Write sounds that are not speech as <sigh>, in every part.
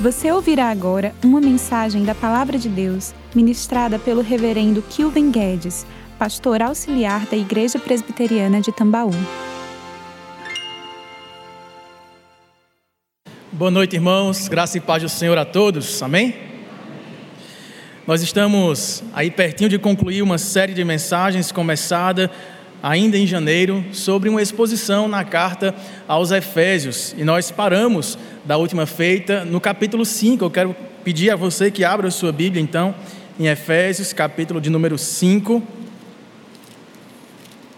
Você ouvirá agora uma mensagem da Palavra de Deus ministrada pelo Reverendo Kilvin Guedes, pastor auxiliar da Igreja Presbiteriana de Tambaú. Boa noite, irmãos. Graça e paz do Senhor a todos. Amém? Nós estamos aí pertinho de concluir uma série de mensagens começada ainda em janeiro, sobre uma exposição na carta aos Efésios. E nós paramos da última feita no capítulo 5. Eu quero pedir a você que abra a sua Bíblia, então, em Efésios, capítulo de número 5,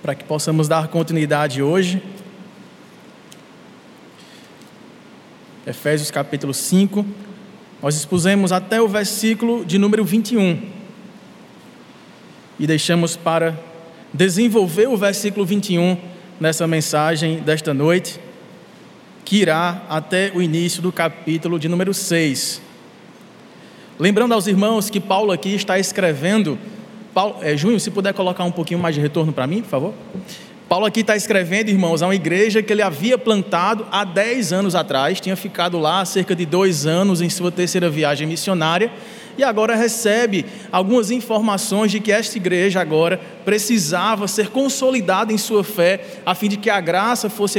para que possamos dar continuidade hoje. Efésios, capítulo 5. Nós expusemos até o versículo de número 21. E deixamos para desenvolver o versículo 21 nessa mensagem desta noite, que irá até o início do capítulo de número 6. Lembrando aos irmãos que Paulo aqui está escrevendo. Paulo, é, Junho, se puder colocar um pouquinho mais de retorno para mim, por favor. Paulo aqui está escrevendo, irmãos, a uma igreja que ele havia plantado há 10 anos atrás, tinha ficado lá cerca de dois anos em sua terceira viagem missionária, e agora recebe algumas informações de que esta igreja agora precisava ser consolidada em sua fé, a fim de que a graça fosse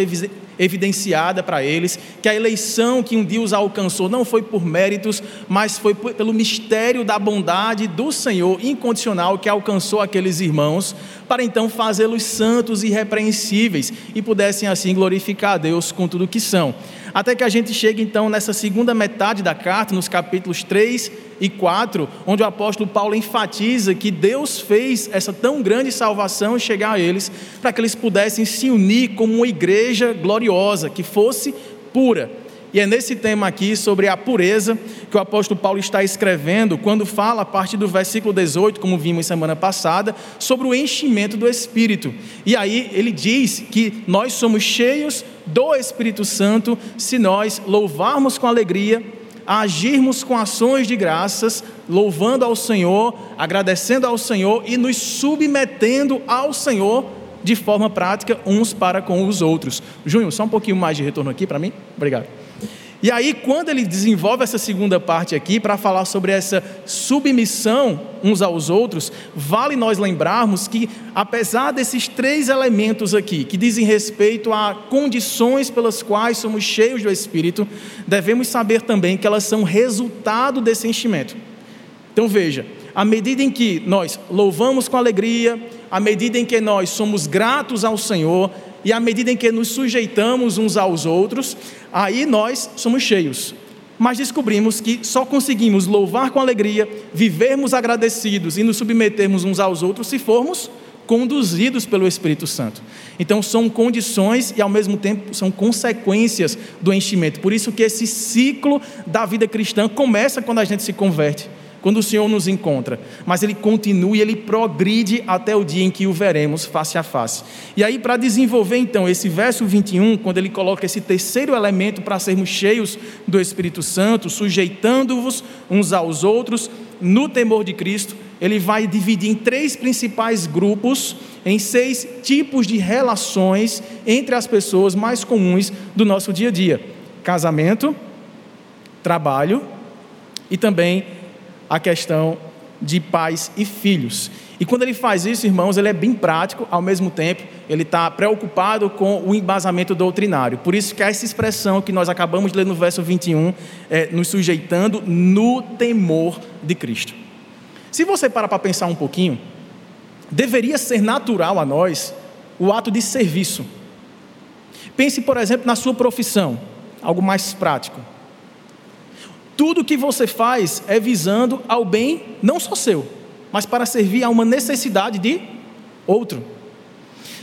evidenciada para eles, que a eleição que um dia os alcançou não foi por méritos, mas foi pelo mistério da bondade do Senhor incondicional que alcançou aqueles irmãos, para então fazê-los santos e irrepreensíveis e pudessem assim glorificar a Deus com tudo o que são. Até que a gente chegue então nessa segunda metade da carta, nos capítulos 3 e 4, onde o apóstolo Paulo enfatiza que Deus fez essa tão grande salvação chegar a eles, para que eles pudessem se unir como uma igreja gloriosa, que fosse pura. E é nesse tema aqui, sobre a pureza, que o apóstolo Paulo está escrevendo, quando fala, a partir do versículo 18, como vimos semana passada, sobre o enchimento do Espírito. E aí ele diz que nós somos cheios do Espírito Santo se nós louvarmos com alegria, agirmos com ações de graças, louvando ao Senhor, agradecendo ao Senhor e nos submetendo ao Senhor de forma prática uns para com os outros. Júnior, só um pouquinho mais de retorno aqui para mim. Obrigado. E aí, quando ele desenvolve essa segunda parte aqui, para falar sobre essa submissão uns aos outros, vale nós lembrarmos que, apesar desses três elementos aqui, que dizem respeito a condições pelas quais somos cheios do Espírito, devemos saber também que elas são resultado desse enchimento. Então, veja, à medida em que nós louvamos com alegria, à medida em que nós somos gratos ao Senhor, e à medida em que nos sujeitamos uns aos outros, aí nós somos cheios. Mas descobrimos que só conseguimos louvar com alegria, vivermos agradecidos e nos submetermos uns aos outros se formos conduzidos pelo Espírito Santo. Então são condições e ao mesmo tempo são consequências do enchimento. Por isso que esse ciclo da vida cristã começa quando a gente se converte quando o Senhor nos encontra, mas ele continua e ele progride até o dia em que o veremos face a face. E aí, para desenvolver então esse verso 21, quando ele coloca esse terceiro elemento para sermos cheios do Espírito Santo, sujeitando-vos uns aos outros no temor de Cristo, ele vai dividir em três principais grupos, em seis tipos de relações entre as pessoas mais comuns do nosso dia a dia: casamento, trabalho e também a questão de pais e filhos. E quando ele faz isso, irmãos, ele é bem prático, ao mesmo tempo, ele está preocupado com o embasamento doutrinário. Por isso que essa expressão que nós acabamos de ler no verso 21, é nos sujeitando no temor de Cristo. Se você para para pensar um pouquinho, deveria ser natural a nós o ato de serviço. Pense, por exemplo, na sua profissão, algo mais prático. Tudo que você faz é visando ao bem não só seu, mas para servir a uma necessidade de outro.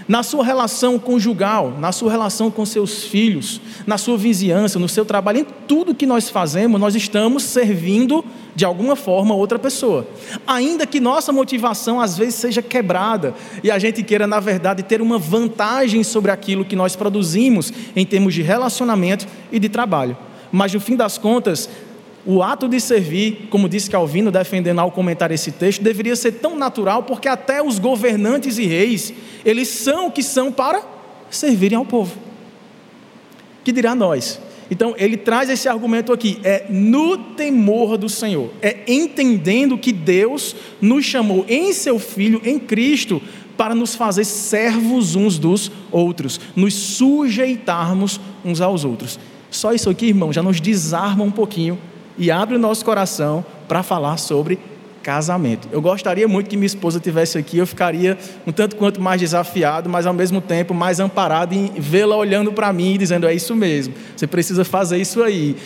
Na sua relação conjugal, na sua relação com seus filhos, na sua vizinhança, no seu trabalho, em tudo que nós fazemos, nós estamos servindo de alguma forma outra pessoa. Ainda que nossa motivação às vezes seja quebrada e a gente queira, na verdade, ter uma vantagem sobre aquilo que nós produzimos em termos de relacionamento e de trabalho. Mas no fim das contas, o ato de servir, como disse Calvino, defendendo ao comentar esse texto, deveria ser tão natural, porque até os governantes e reis, eles são o que são para servirem ao povo. Que dirá nós? Então, ele traz esse argumento aqui: é no temor do Senhor, é entendendo que Deus nos chamou em seu Filho, em Cristo, para nos fazer servos uns dos outros, nos sujeitarmos uns aos outros. Só isso aqui, irmão, já nos desarma um pouquinho e abre o nosso coração para falar sobre casamento. Eu gostaria muito que minha esposa tivesse aqui, eu ficaria um tanto quanto mais desafiado, mas ao mesmo tempo mais amparado em vê-la olhando para mim e dizendo: é isso mesmo, você precisa fazer isso aí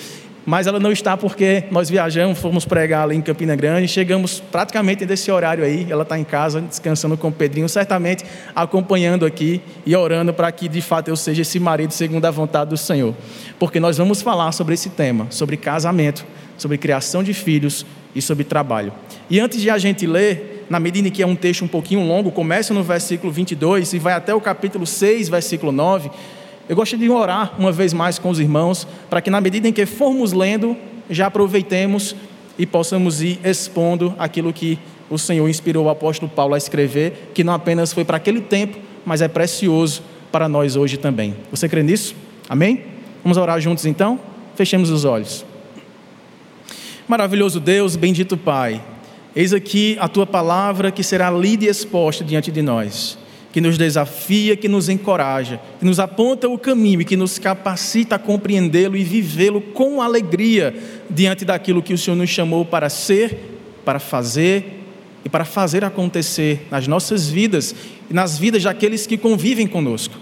mas ela não está porque nós viajamos, fomos pregar ali em Campina Grande, chegamos praticamente desse horário aí, ela está em casa descansando com o Pedrinho, certamente acompanhando aqui e orando para que de fato eu seja esse marido segundo a vontade do Senhor, porque nós vamos falar sobre esse tema, sobre casamento, sobre criação de filhos e sobre trabalho. E antes de a gente ler, na medida em que é um texto um pouquinho longo, começa no versículo 22 e vai até o capítulo 6, versículo 9, eu gostaria de orar uma vez mais com os irmãos, para que na medida em que formos lendo, já aproveitemos e possamos ir expondo aquilo que o Senhor inspirou o apóstolo Paulo a escrever, que não apenas foi para aquele tempo, mas é precioso para nós hoje também. Você crê nisso? Amém? Vamos orar juntos então? Fechemos os olhos. Maravilhoso Deus, bendito Pai, eis aqui a tua palavra que será lida e exposta diante de nós que nos desafia, que nos encoraja, que nos aponta o caminho e que nos capacita a compreendê-lo e vivê-lo com alegria diante daquilo que o Senhor nos chamou para ser, para fazer e para fazer acontecer nas nossas vidas e nas vidas daqueles que convivem conosco.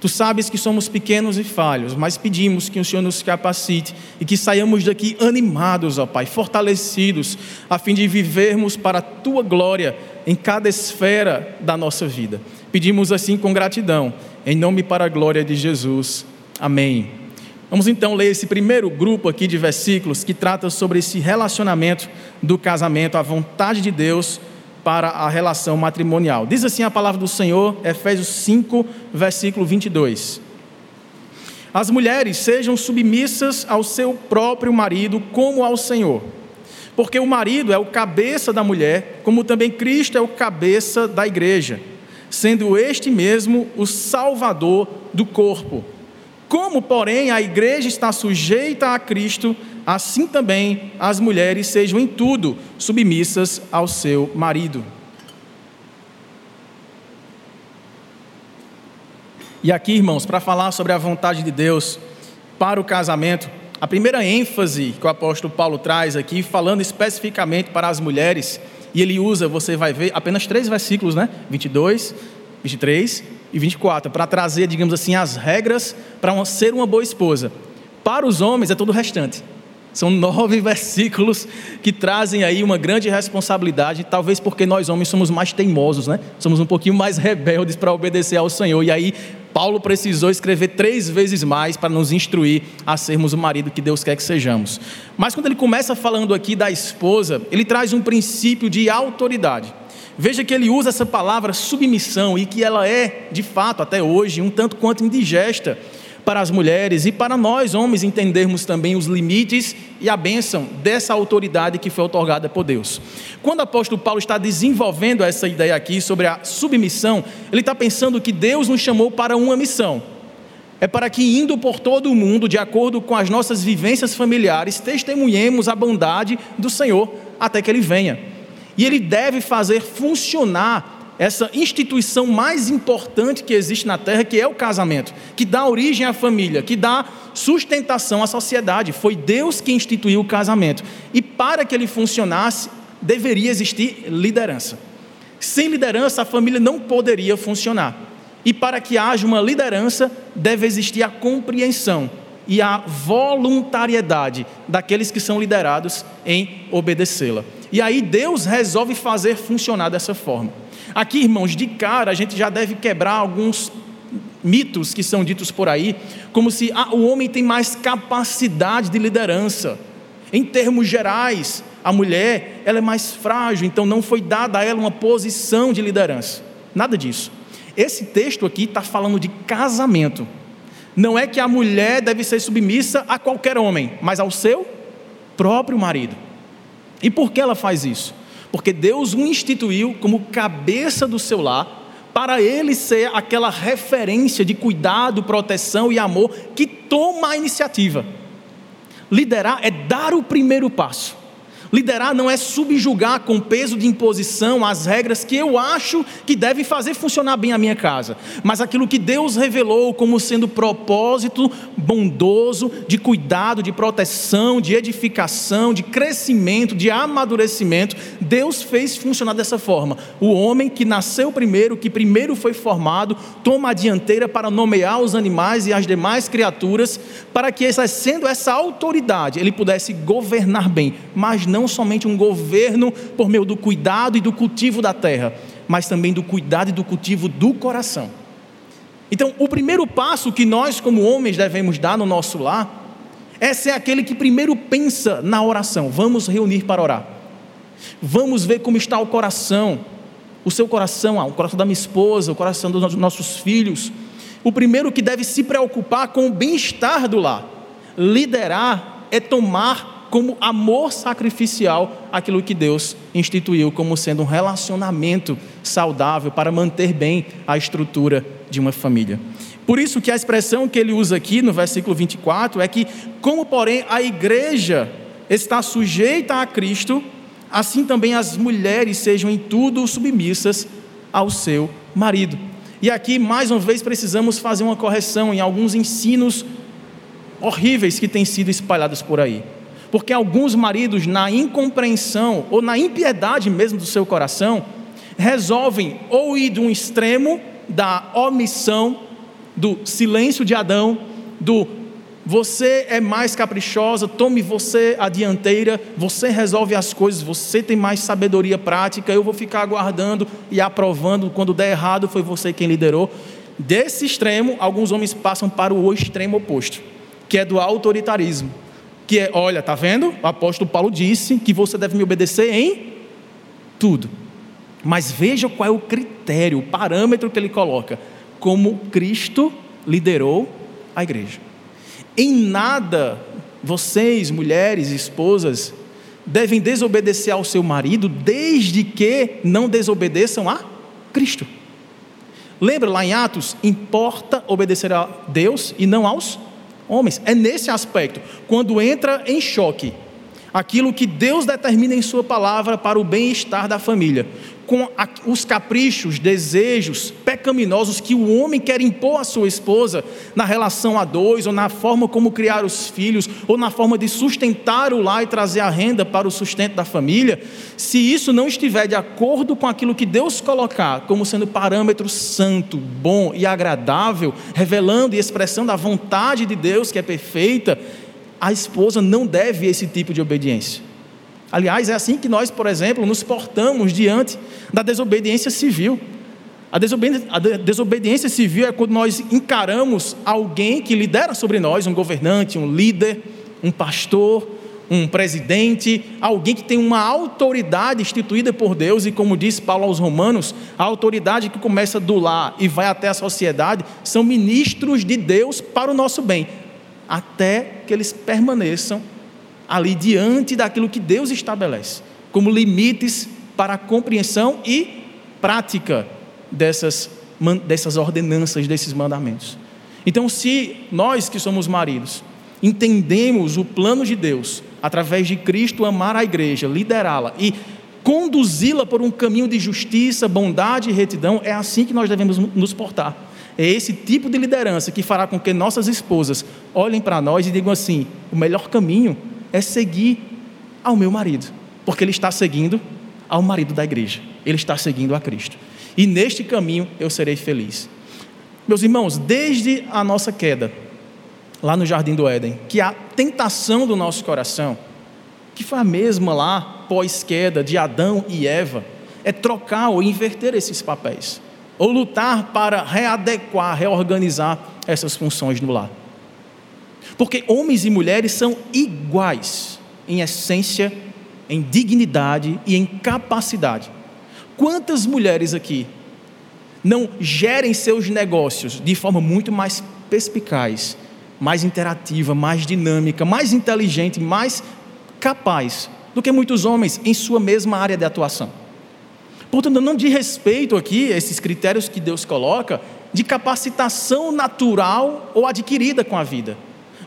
Tu sabes que somos pequenos e falhos, mas pedimos que o Senhor nos capacite e que saiamos daqui animados, ó Pai, fortalecidos, a fim de vivermos para a tua glória em cada esfera da nossa vida. Pedimos assim com gratidão, em nome para a glória de Jesus. Amém. Vamos então ler esse primeiro grupo aqui de versículos que trata sobre esse relacionamento do casamento, a vontade de Deus para a relação matrimonial. Diz assim a palavra do Senhor, Efésios 5, versículo 22. As mulheres sejam submissas ao seu próprio marido como ao Senhor porque o marido é o cabeça da mulher, como também Cristo é o cabeça da igreja, sendo este mesmo o salvador do corpo. Como, porém, a igreja está sujeita a Cristo, assim também as mulheres sejam em tudo submissas ao seu marido. E aqui, irmãos, para falar sobre a vontade de Deus para o casamento, a primeira ênfase que o apóstolo Paulo traz aqui, falando especificamente para as mulheres, e ele usa, você vai ver, apenas três versículos, né? 22, 23 e 24, para trazer, digamos assim, as regras para ser uma boa esposa. Para os homens é todo o restante. São nove <laughs> versículos que trazem aí uma grande responsabilidade, talvez porque nós homens somos mais teimosos, né? Somos um pouquinho mais <laughs> rebeldes para obedecer ao Senhor. E aí Paulo precisou escrever três vezes mais para nos instruir a sermos o marido que Deus quer que sejamos. Mas quando ele começa falando aqui da esposa, ele traz um princípio de autoridade. Veja que ele usa essa palavra submissão e que ela é, de fato, até hoje, um tanto quanto indigesta para as mulheres e para nós, homens, entendermos também os limites e a bênção dessa autoridade que foi otorgada por Deus. Quando o apóstolo Paulo está desenvolvendo essa ideia aqui sobre a submissão, ele está pensando que Deus nos chamou para uma missão. É para que, indo por todo o mundo, de acordo com as nossas vivências familiares, testemunhemos a bondade do Senhor até que Ele venha. E Ele deve fazer funcionar essa instituição mais importante que existe na terra, que é o casamento, que dá origem à família, que dá sustentação à sociedade. Foi Deus que instituiu o casamento. E para que ele funcionasse, deveria existir liderança. Sem liderança, a família não poderia funcionar. E para que haja uma liderança, deve existir a compreensão e a voluntariedade daqueles que são liderados em obedecê-la. E aí Deus resolve fazer funcionar dessa forma. Aqui, irmãos, de cara a gente já deve quebrar alguns mitos que são ditos por aí, como se ah, o homem tem mais capacidade de liderança. Em termos gerais, a mulher ela é mais frágil, então não foi dada a ela uma posição de liderança. Nada disso. Esse texto aqui está falando de casamento. Não é que a mulher deve ser submissa a qualquer homem, mas ao seu próprio marido. E por que ela faz isso? Porque Deus o instituiu como cabeça do seu lar, para ele ser aquela referência de cuidado, proteção e amor que toma a iniciativa. Liderar é dar o primeiro passo. Liderar não é subjugar com peso de imposição as regras que eu acho que devem fazer funcionar bem a minha casa, mas aquilo que Deus revelou como sendo propósito bondoso de cuidado, de proteção, de edificação, de crescimento, de amadurecimento, Deus fez funcionar dessa forma. O homem que nasceu primeiro, que primeiro foi formado, toma a dianteira para nomear os animais e as demais criaturas, para que exercendo essa autoridade, ele pudesse governar bem, mas não não somente um governo por meio do cuidado e do cultivo da terra, mas também do cuidado e do cultivo do coração. Então, o primeiro passo que nós, como homens, devemos dar no nosso lar é ser aquele que primeiro pensa na oração. Vamos reunir para orar. Vamos ver como está o coração, o seu coração, ah, o coração da minha esposa, o coração dos nossos filhos. O primeiro que deve se preocupar com o bem-estar do lar. Liderar é tomar como amor sacrificial aquilo que Deus instituiu como sendo um relacionamento saudável para manter bem a estrutura de uma família. Por isso que a expressão que ele usa aqui no versículo 24 é que, como porém a igreja está sujeita a Cristo, assim também as mulheres sejam em tudo submissas ao seu marido. E aqui, mais uma vez, precisamos fazer uma correção em alguns ensinos horríveis que têm sido espalhados por aí. Porque alguns maridos, na incompreensão ou na impiedade mesmo do seu coração, resolvem ou ir de um extremo da omissão, do silêncio de Adão, do você é mais caprichosa, tome você a dianteira, você resolve as coisas, você tem mais sabedoria prática, eu vou ficar aguardando e aprovando, quando der errado foi você quem liderou. Desse extremo, alguns homens passam para o extremo oposto, que é do autoritarismo que é, olha, tá vendo? O apóstolo Paulo disse que você deve me obedecer em tudo. Mas veja qual é o critério, o parâmetro que ele coloca. Como Cristo liderou a igreja. Em nada vocês, mulheres, esposas, devem desobedecer ao seu marido, desde que não desobedeçam a Cristo. Lembra lá em Atos? Importa obedecer a Deus e não aos homens. É nesse aspecto, quando entra em choque aquilo que Deus determina em Sua palavra para o bem-estar da família, com os caprichos, desejos pecaminosos que o homem quer impor à sua esposa na relação a dois, ou na forma como criar os filhos, ou na forma de sustentar o lar e trazer a renda para o sustento da família, se isso não estiver de acordo com aquilo que Deus colocar como sendo parâmetro santo, bom e agradável, revelando e expressando a vontade de Deus que é perfeita, a esposa não deve esse tipo de obediência. Aliás, é assim que nós, por exemplo, nos portamos diante da desobediência civil. A desobediência, a desobediência, civil é quando nós encaramos alguém que lidera sobre nós, um governante, um líder, um pastor, um presidente, alguém que tem uma autoridade instituída por Deus, e como diz Paulo aos Romanos, a autoridade que começa do lar e vai até a sociedade, são ministros de Deus para o nosso bem, até que eles permaneçam ali diante daquilo que Deus estabelece, como limites para a compreensão e prática dessas, dessas ordenanças, desses mandamentos. Então, se nós que somos maridos entendemos o plano de Deus, através de Cristo, amar a igreja, liderá-la e conduzi-la por um caminho de justiça, bondade e retidão, é assim que nós devemos nos portar. É esse tipo de liderança que fará com que nossas esposas olhem para nós e digam assim: o melhor caminho é seguir ao meu marido, porque ele está seguindo ao marido da igreja, ele está seguindo a Cristo. E neste caminho eu serei feliz. Meus irmãos, desde a nossa queda, lá no jardim do Éden, que a tentação do nosso coração, que foi a mesma lá pós-queda de Adão e Eva, é trocar ou inverter esses papéis, ou lutar para readequar, reorganizar essas funções no lar. Porque homens e mulheres são iguais em essência, em dignidade e em capacidade. Quantas mulheres aqui não gerem seus negócios de forma muito mais perspicaz, mais interativa, mais dinâmica, mais inteligente, mais capaz do que muitos homens em sua mesma área de atuação? Portanto, não diz respeito aqui a esses critérios que Deus coloca de capacitação natural ou adquirida com a vida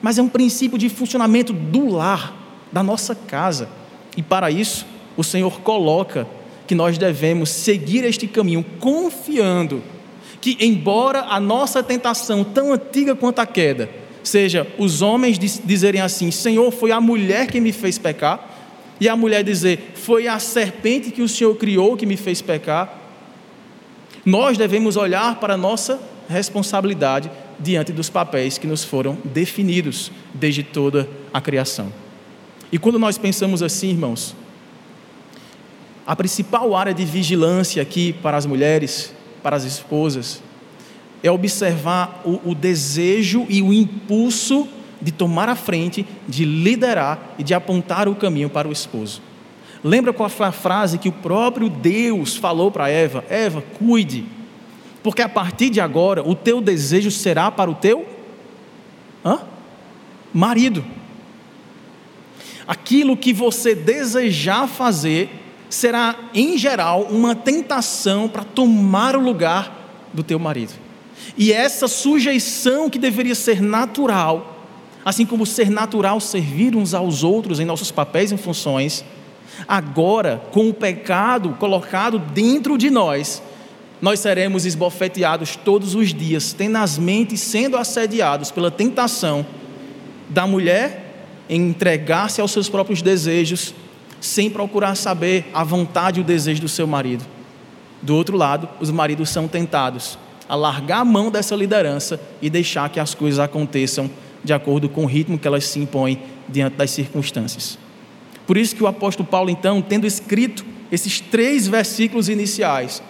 mas é um princípio de funcionamento do lar, da nossa casa. E para isso, o Senhor coloca que nós devemos seguir este caminho confiando que, embora a nossa tentação, tão antiga quanto a queda, seja os homens dizerem assim: Senhor, foi a mulher que me fez pecar, e a mulher dizer: Foi a serpente que o Senhor criou que me fez pecar. Nós devemos olhar para a nossa responsabilidade diante dos papéis que nos foram definidos desde toda a criação. E quando nós pensamos assim, irmãos, a principal área de vigilância aqui para as mulheres para as esposas é observar o, o desejo e o impulso de tomar a frente, de liderar e de apontar o caminho para o esposo. Lembra qual foi a frase que o próprio Deus falou para Eva? Eva, cuide, porque a partir de agora o teu desejo será para o teu hã? marido. Aquilo que você desejar fazer será, em geral, uma tentação para tomar o lugar do teu marido. E essa sujeição que deveria ser natural, assim como ser natural servir uns aos outros em nossos papéis e funções, agora, com o pecado colocado dentro de nós, nós seremos esbofeteados todos os dias, tenazmente sendo assediados pela tentação da mulher em entregar-se aos seus próprios desejos sem procurar saber a vontade e o desejo do seu marido. Do outro lado, os maridos são tentados a largar a mão dessa liderança e deixar que as coisas aconteçam de acordo com o ritmo que elas se impõem diante das circunstâncias. Por isso que o apóstolo Paulo, então, tendo escrito esses três versículos iniciais,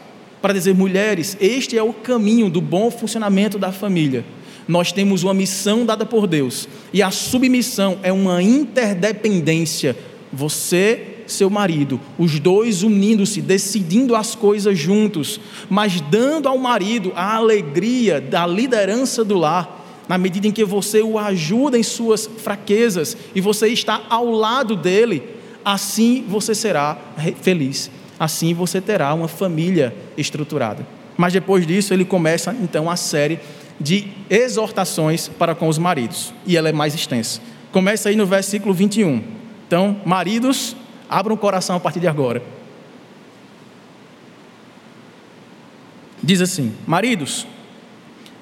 para dizer, mulheres, este é o caminho do bom funcionamento da família. Nós temos uma missão dada por Deus, e a submissão é uma interdependência você, seu marido, os dois unindo-se, decidindo as coisas juntos, mas dando ao marido a alegria da liderança do lar, na medida em que você o ajuda em suas fraquezas e você está ao lado dele, assim você será feliz, assim você terá uma família estruturada. Mas depois disso, ele começa então a série de exortações para com os maridos, e ela é mais extensa. Começa aí no versículo 21. Então, maridos, abram o coração a partir de agora. Diz assim: Maridos,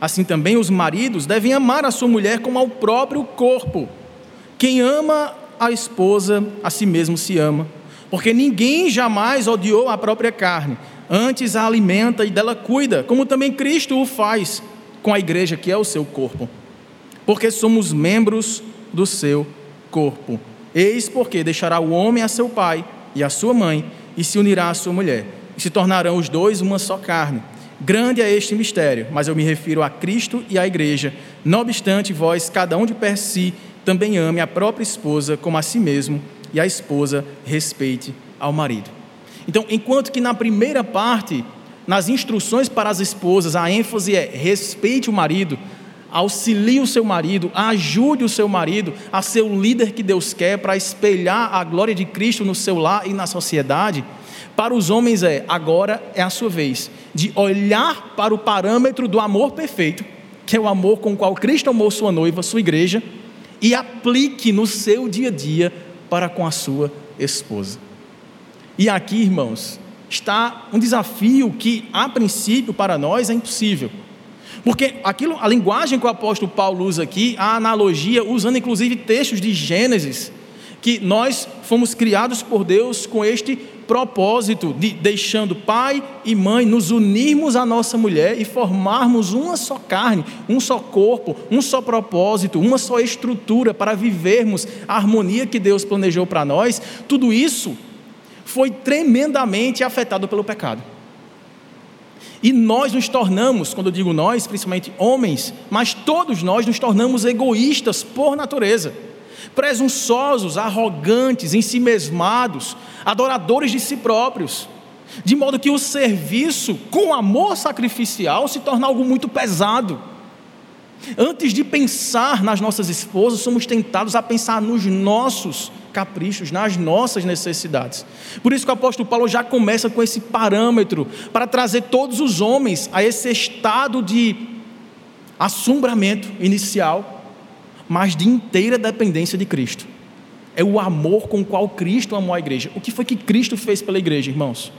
Assim também os maridos devem amar a sua mulher como ao próprio corpo. Quem ama a esposa, a si mesmo se ama, porque ninguém jamais odiou a própria carne, antes a alimenta e dela cuida, como também Cristo o faz com a igreja, que é o seu corpo, porque somos membros do seu corpo. Eis porque deixará o homem a seu pai e a sua mãe, e se unirá à sua mulher, e se tornarão os dois uma só carne. Grande é este mistério, mas eu me refiro a Cristo e à igreja. Não obstante, vós, cada um de per si, também ame a própria esposa como a si mesmo, e a esposa respeite ao marido. Então, enquanto que na primeira parte, nas instruções para as esposas, a ênfase é respeite o marido, auxilie o seu marido, ajude o seu marido a ser o líder que Deus quer para espelhar a glória de Cristo no seu lar e na sociedade. Para os homens é, agora é a sua vez de olhar para o parâmetro do amor perfeito, que é o amor com o qual Cristo amou sua noiva, sua igreja, e aplique no seu dia a dia para com a sua esposa. E aqui, irmãos, está um desafio que, a princípio, para nós é impossível. Porque aquilo, a linguagem que o apóstolo Paulo usa aqui, a analogia, usando inclusive textos de Gênesis, que nós fomos criados por Deus com este propósito de deixando pai e mãe nos unirmos à nossa mulher e formarmos uma só carne, um só corpo, um só propósito, uma só estrutura para vivermos a harmonia que Deus planejou para nós. Tudo isso foi tremendamente afetado pelo pecado. E nós nos tornamos, quando eu digo nós, principalmente homens, mas todos nós nos tornamos egoístas por natureza. Presunçosos, arrogantes, ensimesmados, adoradores de si próprios, de modo que o serviço com amor sacrificial se torna algo muito pesado. Antes de pensar nas nossas esposas, somos tentados a pensar nos nossos caprichos, nas nossas necessidades. Por isso que o apóstolo Paulo já começa com esse parâmetro para trazer todos os homens a esse estado de assombramento inicial, mas de inteira dependência de Cristo. É o amor com o qual Cristo amou a igreja. O que foi que Cristo fez pela igreja, irmãos?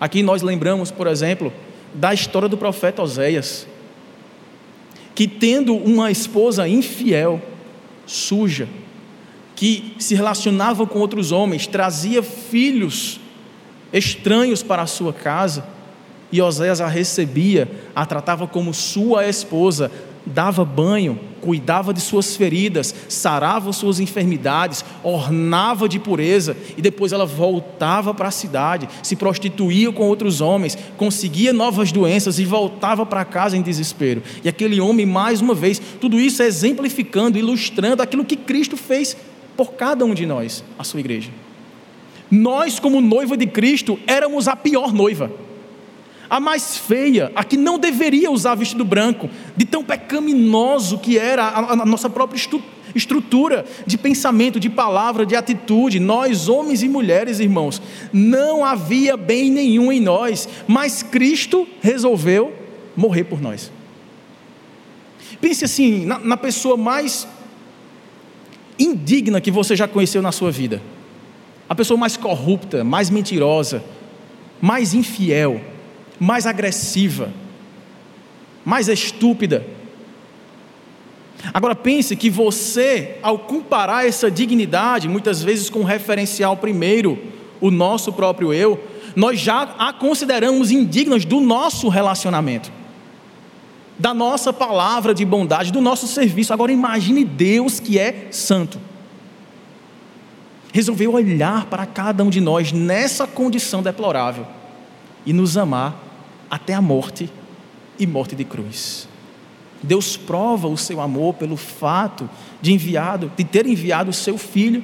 Aqui nós lembramos, por exemplo, da história do profeta Oséias, que tendo uma esposa infiel, suja, que se relacionava com outros homens, trazia filhos estranhos para a sua casa, e Oséias a recebia, a tratava como sua esposa, dava banho, cuidava de suas feridas, sarava suas enfermidades, ornava de pureza, e depois ela voltava para a cidade, se prostituía com outros homens, conseguia novas doenças e voltava para casa em desespero. E aquele homem, mais uma vez, tudo isso exemplificando, ilustrando aquilo que Cristo fez por cada um de nós, a sua igreja. Nós, como noiva de Cristo, éramos a pior noiva a mais feia, a que não deveria usar vestido branco, de tão pecaminoso que era a, a nossa própria estrutura de pensamento, de palavra, de atitude. Nós, homens e mulheres, irmãos, não havia bem nenhum em nós, mas Cristo resolveu morrer por nós. Pense assim, na, na pessoa mais indigna que você já conheceu na sua vida, a pessoa mais corrupta, mais mentirosa, mais infiel mais agressiva, mais estúpida. Agora pense que você, ao comparar essa dignidade, muitas vezes com o referencial primeiro, o nosso próprio eu, nós já a consideramos indignas do nosso relacionamento, da nossa palavra de bondade, do nosso serviço. Agora imagine Deus que é santo. Resolveu olhar para cada um de nós nessa condição deplorável e nos amar até a morte e morte de cruz. Deus prova o seu amor pelo fato de enviado, de ter enviado o seu filho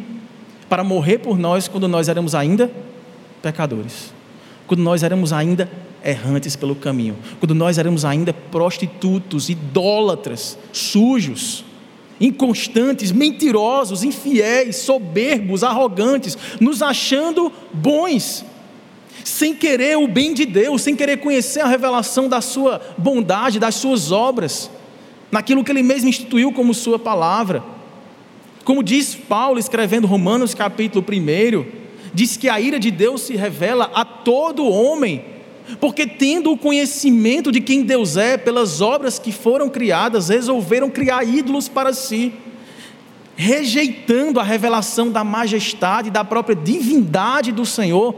para morrer por nós quando nós éramos ainda pecadores. Quando nós éramos ainda errantes pelo caminho, quando nós éramos ainda prostitutos, idólatras, sujos, inconstantes, mentirosos, infiéis, soberbos, arrogantes, nos achando bons sem querer o bem de Deus, sem querer conhecer a revelação da sua bondade, das suas obras, naquilo que ele mesmo instituiu como sua palavra. Como diz Paulo escrevendo Romanos capítulo 1, diz que a ira de Deus se revela a todo homem, porque tendo o conhecimento de quem Deus é, pelas obras que foram criadas, resolveram criar ídolos para si, rejeitando a revelação da majestade da própria divindade do Senhor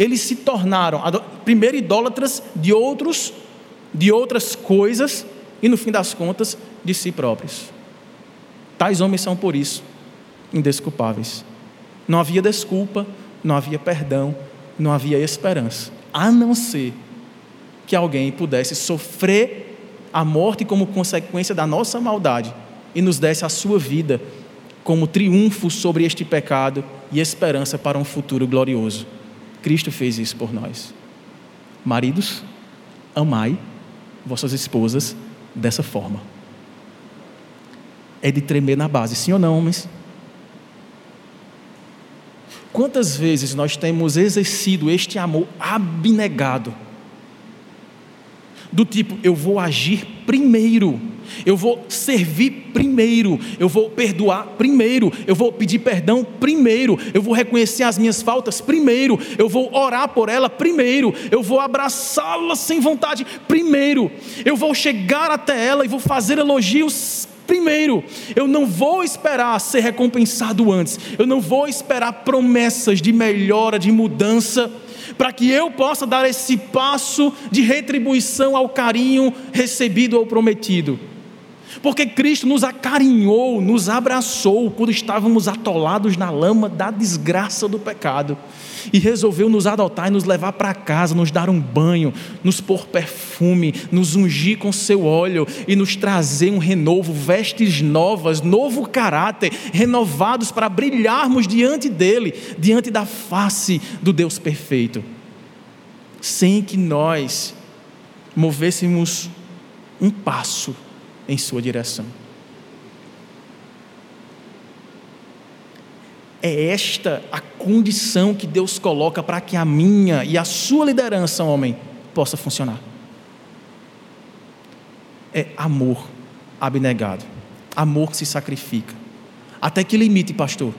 eles se tornaram primeiro idólatras de outros, de outras coisas e no fim das contas de si próprios. Tais homens são por isso indesculpáveis. Não havia desculpa, não havia perdão, não havia esperança, a não ser que alguém pudesse sofrer a morte como consequência da nossa maldade e nos desse a sua vida como triunfo sobre este pecado e esperança para um futuro glorioso. Cristo fez isso por nós. Maridos, amai vossas esposas dessa forma. É de tremer na base, sim ou não, homens? Quantas vezes nós temos exercido este amor abnegado? Do tipo, eu vou agir primeiro eu vou servir primeiro, eu vou perdoar primeiro, eu vou pedir perdão primeiro, eu vou reconhecer as minhas faltas primeiro, eu vou orar por ela primeiro, eu vou abraçá-la sem vontade primeiro, eu vou chegar até ela e vou fazer elogios primeiro. Eu não vou esperar ser recompensado antes, eu não vou esperar promessas de melhora, de mudança para que eu possa dar esse passo de retribuição ao carinho recebido ou prometido. Porque Cristo nos acarinhou, nos abraçou quando estávamos atolados na lama da desgraça do pecado e resolveu nos adotar e nos levar para casa, nos dar um banho, nos pôr perfume, nos ungir com seu óleo e nos trazer um renovo, vestes novas, novo caráter, renovados para brilharmos diante dele, diante da face do Deus perfeito, sem que nós movêssemos um passo em sua direção. É esta a condição que Deus coloca para que a minha e a sua liderança, homem, possa funcionar. É amor abnegado, amor que se sacrifica. Até que limite, pastor?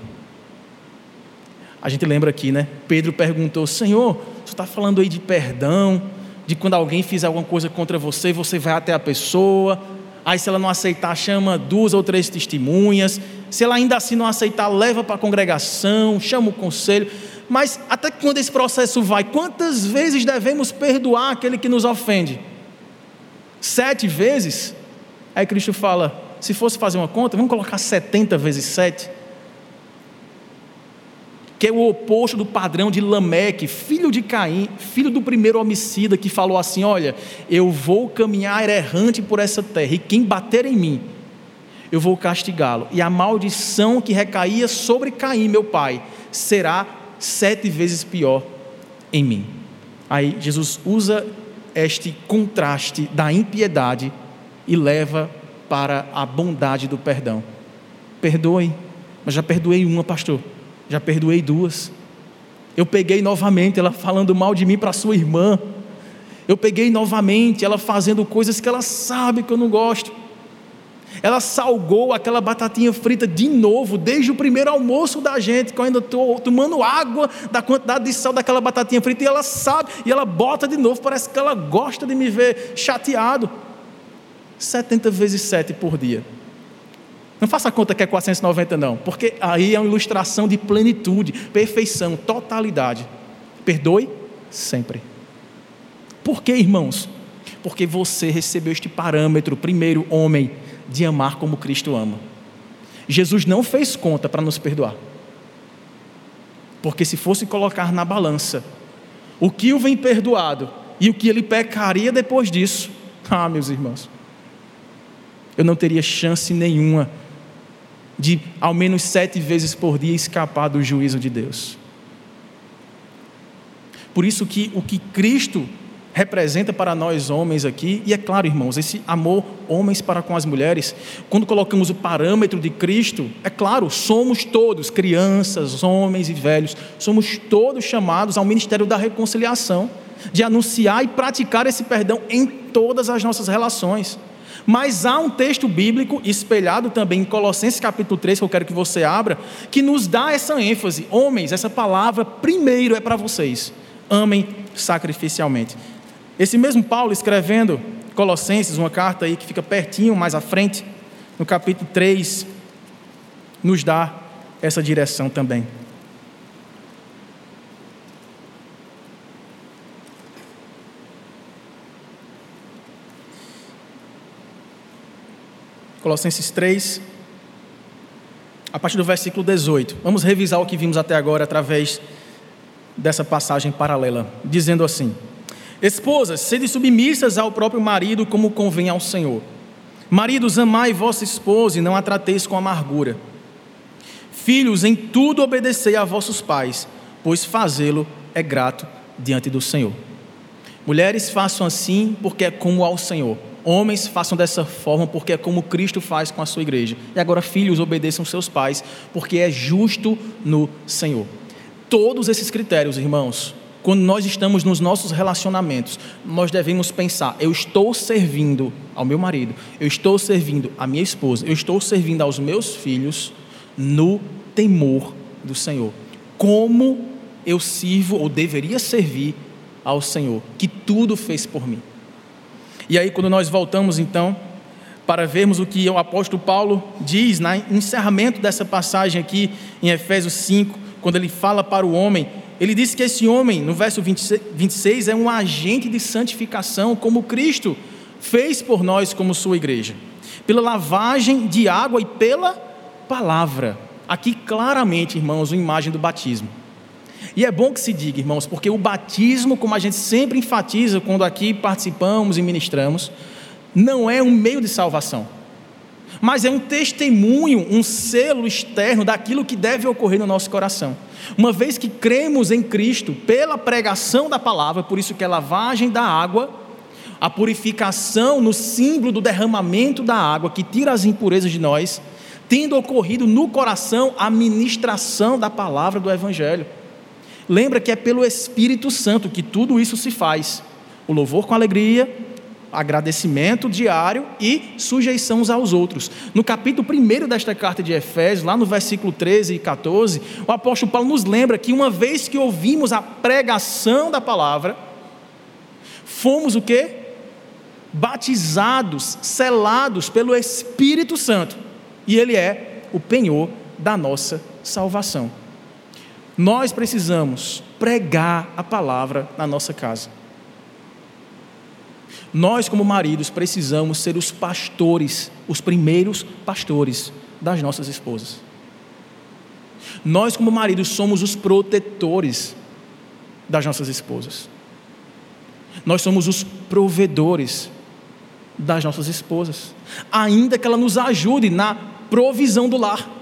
A gente lembra aqui, né? Pedro perguntou: Senhor, você está falando aí de perdão, de quando alguém fizer alguma coisa contra você, você vai até a pessoa, Aí, se ela não aceitar, chama duas ou três testemunhas. Se ela ainda assim não aceitar, leva para a congregação, chama o conselho. Mas até quando esse processo vai, quantas vezes devemos perdoar aquele que nos ofende? Sete vezes? Aí Cristo fala: se fosse fazer uma conta, vamos colocar 70 vezes sete que é o oposto do padrão de Lameque, filho de Caim, filho do primeiro homicida, que falou assim: Olha, eu vou caminhar errante por essa terra, e quem bater em mim, eu vou castigá-lo. E a maldição que recaía sobre Caim, meu pai, será sete vezes pior em mim. Aí Jesus usa este contraste da impiedade e leva para a bondade do perdão. Perdoe, mas já perdoei uma, pastor já perdoei duas. Eu peguei novamente ela falando mal de mim para sua irmã. Eu peguei novamente ela fazendo coisas que ela sabe que eu não gosto. Ela salgou aquela batatinha frita de novo, desde o primeiro almoço da gente, que eu ainda estou tomando água da quantidade de sal daquela batatinha frita, e ela sabe, e ela bota de novo, parece que ela gosta de me ver chateado. 70 vezes 7 por dia. Não faça conta que é 490, não, porque aí é uma ilustração de plenitude, perfeição, totalidade. Perdoe sempre. Por que, irmãos? Porque você recebeu este parâmetro, primeiro, homem, de amar como Cristo ama. Jesus não fez conta para nos perdoar. Porque se fosse colocar na balança o que o vem perdoado e o que ele pecaria depois disso, <laughs> ah, meus irmãos, eu não teria chance nenhuma de ao menos sete vezes por dia escapar do juízo de Deus. Por isso que o que Cristo representa para nós homens aqui, e é claro, irmãos, esse amor homens para com as mulheres, quando colocamos o parâmetro de Cristo, é claro, somos todos, crianças, homens e velhos, somos todos chamados ao ministério da reconciliação, de anunciar e praticar esse perdão em todas as nossas relações. Mas há um texto bíblico espelhado também em Colossenses capítulo 3, que eu quero que você abra, que nos dá essa ênfase. Homens, essa palavra primeiro é para vocês. Amem sacrificialmente. Esse mesmo Paulo escrevendo Colossenses, uma carta aí que fica pertinho mais à frente, no capítulo 3, nos dá essa direção também. Colossenses 3, a partir do versículo 18. Vamos revisar o que vimos até agora através dessa passagem paralela, dizendo assim: Esposas, sede submissas ao próprio marido, como convém ao Senhor. Maridos, amai vossa esposa e não a trateis com amargura. Filhos, em tudo obedecei a vossos pais, pois fazê-lo é grato diante do Senhor. Mulheres, façam assim, porque é como ao Senhor. Homens, façam dessa forma, porque é como Cristo faz com a sua igreja. E agora, filhos, obedeçam seus pais, porque é justo no Senhor. Todos esses critérios, irmãos, quando nós estamos nos nossos relacionamentos, nós devemos pensar: eu estou servindo ao meu marido, eu estou servindo à minha esposa, eu estou servindo aos meus filhos no temor do Senhor. Como eu sirvo ou deveria servir ao Senhor, que tudo fez por mim. E aí, quando nós voltamos então para vermos o que o apóstolo Paulo diz no encerramento dessa passagem aqui em Efésios 5, quando ele fala para o homem, ele diz que esse homem, no verso 26, é um agente de santificação, como Cristo fez por nós, como sua igreja. pela lavagem de água e pela palavra. Aqui claramente, irmãos, uma imagem do batismo. E é bom que se diga, irmãos, porque o batismo, como a gente sempre enfatiza quando aqui participamos e ministramos, não é um meio de salvação, mas é um testemunho, um selo externo daquilo que deve ocorrer no nosso coração. Uma vez que cremos em Cristo pela pregação da palavra, por isso que é lavagem da água, a purificação no símbolo do derramamento da água que tira as impurezas de nós, tendo ocorrido no coração a ministração da palavra do Evangelho. Lembra que é pelo Espírito Santo que tudo isso se faz. O louvor com alegria, agradecimento diário e sujeição aos outros. No capítulo 1 desta carta de Efésios, lá no versículo 13 e 14, o apóstolo Paulo nos lembra que uma vez que ouvimos a pregação da palavra, fomos o quê? Batizados, selados pelo Espírito Santo. E ele é o penhor da nossa salvação. Nós precisamos pregar a palavra na nossa casa. Nós, como maridos, precisamos ser os pastores, os primeiros pastores das nossas esposas. Nós, como maridos, somos os protetores das nossas esposas. Nós somos os provedores das nossas esposas, ainda que ela nos ajude na provisão do lar.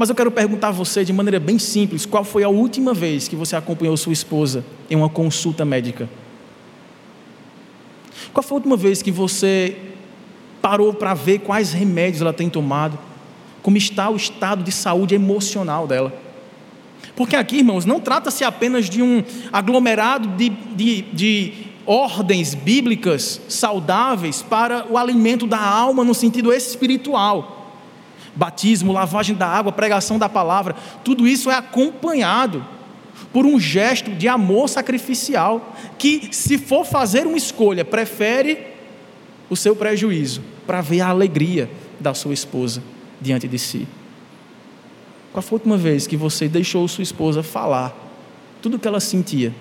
Mas eu quero perguntar a você de maneira bem simples: qual foi a última vez que você acompanhou sua esposa em uma consulta médica? Qual foi a última vez que você parou para ver quais remédios ela tem tomado? Como está o estado de saúde emocional dela? Porque aqui, irmãos, não trata-se apenas de um aglomerado de, de, de ordens bíblicas saudáveis para o alimento da alma no sentido espiritual batismo, lavagem da água, pregação da palavra, tudo isso é acompanhado por um gesto de amor sacrificial, que, se for fazer uma escolha, prefere o seu prejuízo para ver a alegria da sua esposa diante de si. Qual foi a última vez que você deixou sua esposa falar tudo o que ela sentia?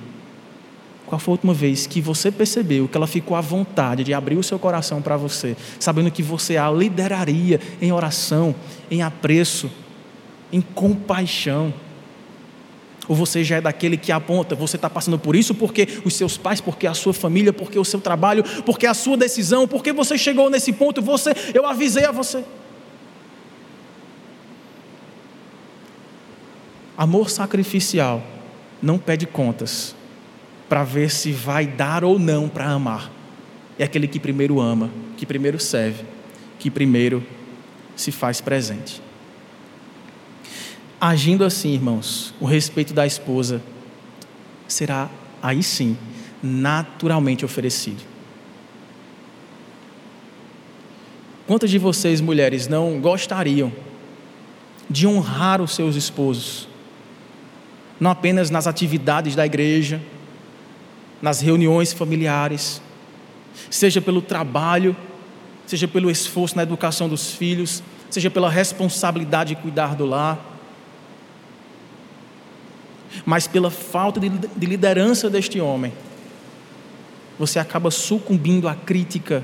Qual foi a última vez que você percebeu que ela ficou à vontade de abrir o seu coração para você, sabendo que você a lideraria em oração, em apreço, em compaixão? Ou você já é daquele que aponta, você está passando por isso porque os seus pais, porque a sua família, porque o seu trabalho, porque a sua decisão, porque você chegou nesse ponto, você, eu avisei a você. Amor sacrificial não pede contas para ver se vai dar ou não para amar. É aquele que primeiro ama, que primeiro serve, que primeiro se faz presente. Agindo assim, irmãos, o respeito da esposa será aí sim naturalmente oferecido. Quantas de vocês, mulheres, não gostariam de honrar os seus esposos, não apenas nas atividades da igreja, nas reuniões familiares, seja pelo trabalho, seja pelo esforço na educação dos filhos, seja pela responsabilidade de cuidar do lar, mas pela falta de liderança deste homem, você acaba sucumbindo à crítica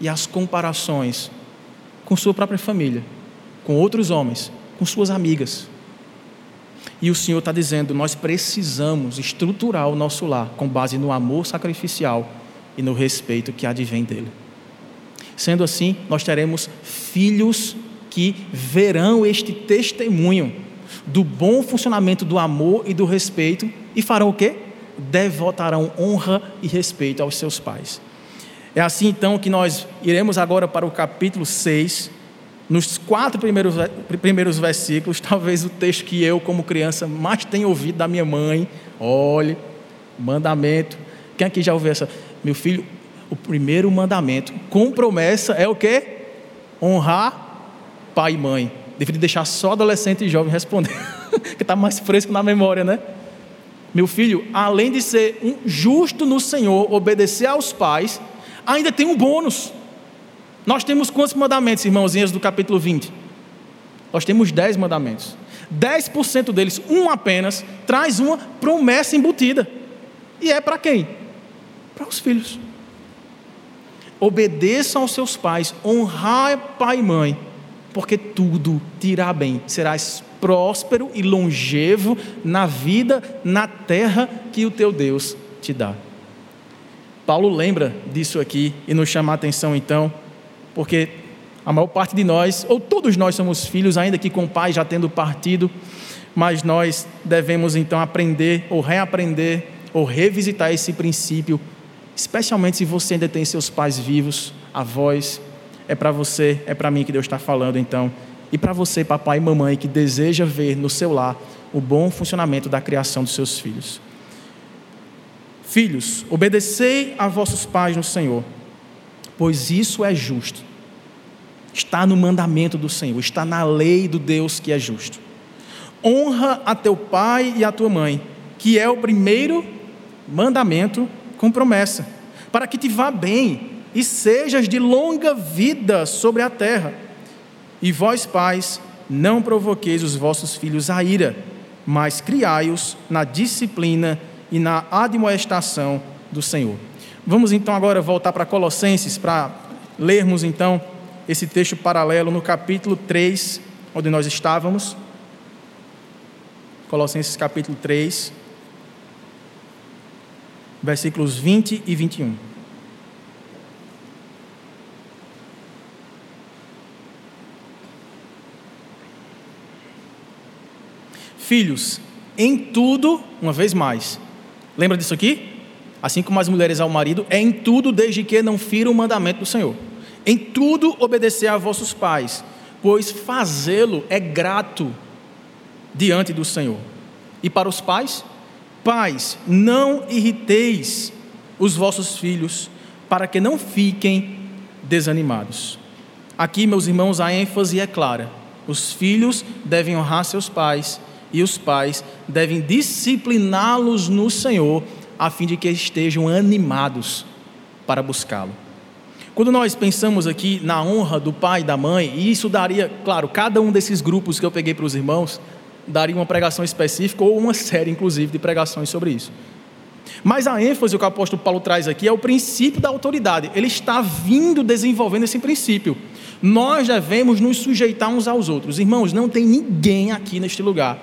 e às comparações com sua própria família, com outros homens, com suas amigas. E o Senhor está dizendo: nós precisamos estruturar o nosso lar com base no amor sacrificial e no respeito que advém dele. Sendo assim, nós teremos filhos que verão este testemunho do bom funcionamento do amor e do respeito e farão o quê? Devotarão honra e respeito aos seus pais. É assim então que nós iremos agora para o capítulo 6, nos quatro primeiros, primeiros versículos, <laughs> talvez o texto que eu, como criança, mais tenho ouvido da minha mãe. Olhe, mandamento. Quem aqui já ouviu essa? Meu filho, o primeiro mandamento com promessa é o quê? Honrar pai e mãe. Deveria deixar só adolescente e jovem responder, <laughs> que está mais fresco na memória, né? Meu filho, além de ser um justo no Senhor, obedecer aos pais, ainda tem um bônus. Nós temos quantos mandamentos, irmãozinhas, do capítulo 20? Nós temos 10 mandamentos. 10% deles, um apenas, traz uma promessa embutida. E é para quem? Para os filhos. Obedeçam aos seus pais, honrar pai e mãe, porque tudo te irá bem. Serás próspero e longevo na vida, na terra que o teu Deus te dá. Paulo lembra disso aqui e nos chama a atenção então, porque a maior parte de nós, ou todos nós somos filhos, ainda que com o pai já tendo partido, mas nós devemos então aprender ou reaprender ou revisitar esse princípio, especialmente se você ainda tem seus pais vivos, avós, é para você, é para mim que Deus está falando então, e para você, papai e mamãe, que deseja ver no seu lar o bom funcionamento da criação dos seus filhos. Filhos, obedecei a vossos pais no Senhor, pois isso é justo. Está no mandamento do Senhor, está na lei do Deus que é justo. Honra a teu pai e a tua mãe, que é o primeiro mandamento com promessa, para que te vá bem e sejas de longa vida sobre a terra. E vós, pais, não provoqueis os vossos filhos a ira, mas criai-os na disciplina e na admoestação do Senhor. Vamos então agora voltar para Colossenses para lermos então esse texto paralelo no capítulo 3, onde nós estávamos. Colossenses capítulo 3, versículos 20 e 21. Filhos, em tudo, uma vez mais. Lembra disso aqui? Assim como as mulheres ao marido, é em tudo desde que não firam o mandamento do Senhor. Em tudo obedecer a vossos pais, pois fazê-lo é grato diante do Senhor. E para os pais, pais, não irriteis os vossos filhos, para que não fiquem desanimados. Aqui, meus irmãos, a ênfase é clara: os filhos devem honrar seus pais e os pais devem discipliná-los no Senhor, a fim de que estejam animados para buscá-lo. Quando nós pensamos aqui na honra do pai e da mãe, e isso daria, claro, cada um desses grupos que eu peguei para os irmãos, daria uma pregação específica ou uma série, inclusive, de pregações sobre isso. Mas a ênfase que o apóstolo Paulo traz aqui é o princípio da autoridade. Ele está vindo desenvolvendo esse princípio. Nós devemos nos sujeitar uns aos outros. Irmãos, não tem ninguém aqui neste lugar.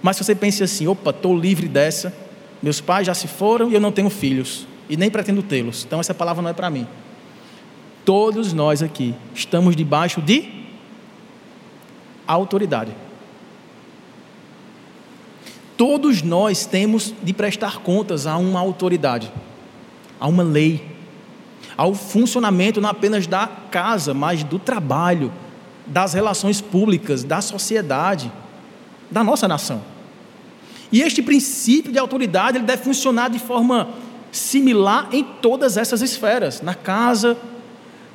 Mas se você pensa assim, opa, estou livre dessa, meus pais já se foram e eu não tenho filhos, e nem pretendo tê-los, então essa palavra não é para mim. Todos nós aqui estamos debaixo de autoridade. Todos nós temos de prestar contas a uma autoridade, a uma lei, ao funcionamento não apenas da casa, mas do trabalho, das relações públicas, da sociedade, da nossa nação. E este princípio de autoridade ele deve funcionar de forma similar em todas essas esferas, na casa,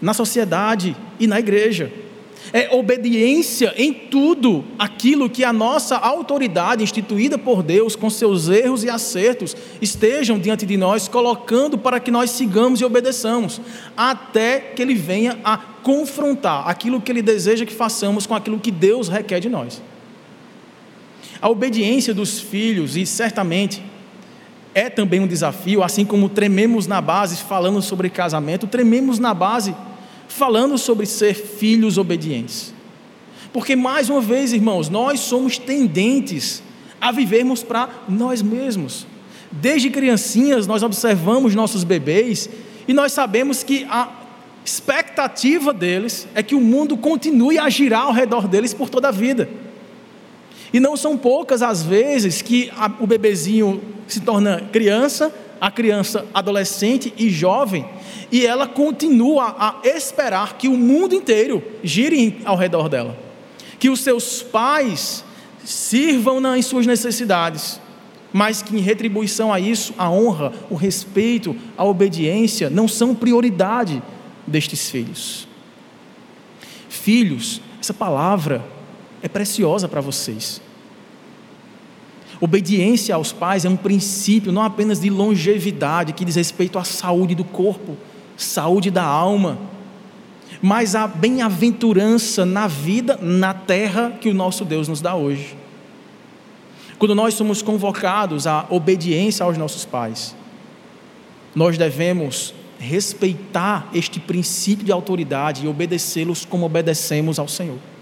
na sociedade e na igreja. É obediência em tudo aquilo que a nossa autoridade instituída por Deus, com seus erros e acertos, estejam diante de nós, colocando para que nós sigamos e obedeçamos, até que Ele venha a confrontar aquilo que Ele deseja que façamos com aquilo que Deus requer de nós. A obediência dos filhos, e certamente é também um desafio, assim como trememos na base falando sobre casamento, trememos na base falando sobre ser filhos obedientes. Porque, mais uma vez, irmãos, nós somos tendentes a vivermos para nós mesmos. Desde criancinhas, nós observamos nossos bebês e nós sabemos que a expectativa deles é que o mundo continue a girar ao redor deles por toda a vida. E não são poucas as vezes que a, o bebezinho se torna criança, a criança adolescente e jovem, e ela continua a esperar que o mundo inteiro gire ao redor dela, que os seus pais sirvam em suas necessidades, mas que em retribuição a isso, a honra, o respeito, a obediência não são prioridade destes filhos. Filhos, essa palavra é preciosa para vocês. Obediência aos pais é um princípio não apenas de longevidade, que diz respeito à saúde do corpo, saúde da alma, mas a bem-aventurança na vida, na terra que o nosso Deus nos dá hoje. Quando nós somos convocados à obediência aos nossos pais, nós devemos respeitar este princípio de autoridade e obedecê-los como obedecemos ao Senhor.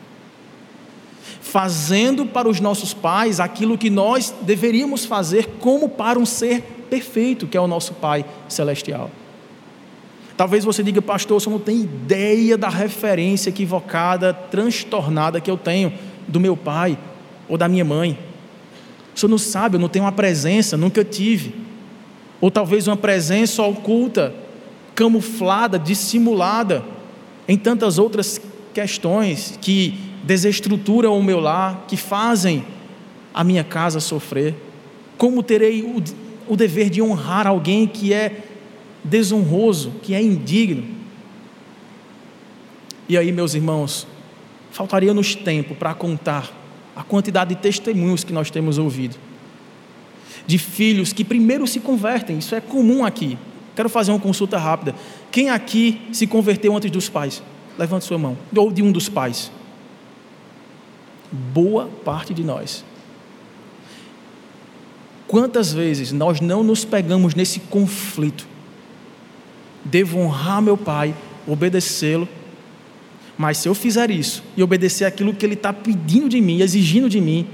Fazendo para os nossos pais aquilo que nós deveríamos fazer como para um ser perfeito, que é o nosso Pai celestial. Talvez você diga, pastor, você não tem ideia da referência equivocada, transtornada que eu tenho do meu pai ou da minha mãe. Senhor não sabe, eu não tenho uma presença, nunca tive. Ou talvez uma presença oculta, camuflada, dissimulada, em tantas outras questões que desestruturam o meu lar, que fazem a minha casa sofrer. Como terei o, o dever de honrar alguém que é desonroso, que é indigno? E aí, meus irmãos, faltaria-nos tempo para contar a quantidade de testemunhos que nós temos ouvido. De filhos que primeiro se convertem, isso é comum aqui. Quero fazer uma consulta rápida. Quem aqui se converteu antes dos pais? Levante sua mão. Ou de um dos pais. Boa parte de nós. Quantas vezes nós não nos pegamos nesse conflito? Devo honrar meu pai, obedecê-lo, mas se eu fizer isso e obedecer aquilo que Ele está pedindo de mim, exigindo de mim,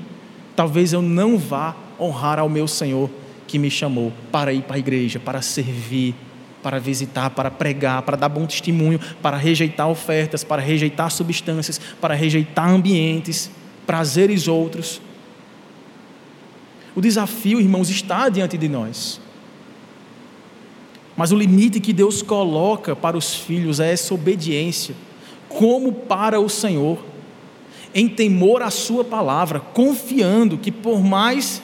talvez eu não vá honrar ao meu Senhor que me chamou para ir para a igreja, para servir, para visitar, para pregar, para dar bom testemunho, para rejeitar ofertas, para rejeitar substâncias, para rejeitar ambientes, prazeres outros. O desafio, irmãos, está diante de nós. Mas o limite que Deus coloca para os filhos é essa obediência como para o Senhor, em temor à Sua palavra, confiando que, por mais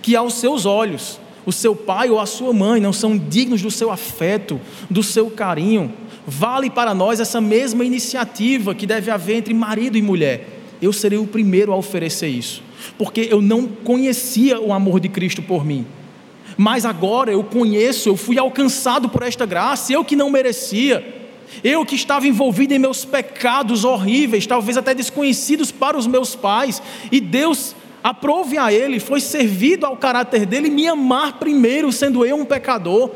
que aos seus olhos o seu pai ou a sua mãe não são dignos do seu afeto, do seu carinho, vale para nós essa mesma iniciativa que deve haver entre marido e mulher. Eu serei o primeiro a oferecer isso, porque eu não conhecia o amor de Cristo por mim. Mas agora eu conheço, eu fui alcançado por esta graça, eu que não merecia. Eu que estava envolvido em meus pecados horríveis, talvez até desconhecidos para os meus pais, e Deus aprove a ele, foi servido ao caráter dele me amar primeiro, sendo eu um pecador.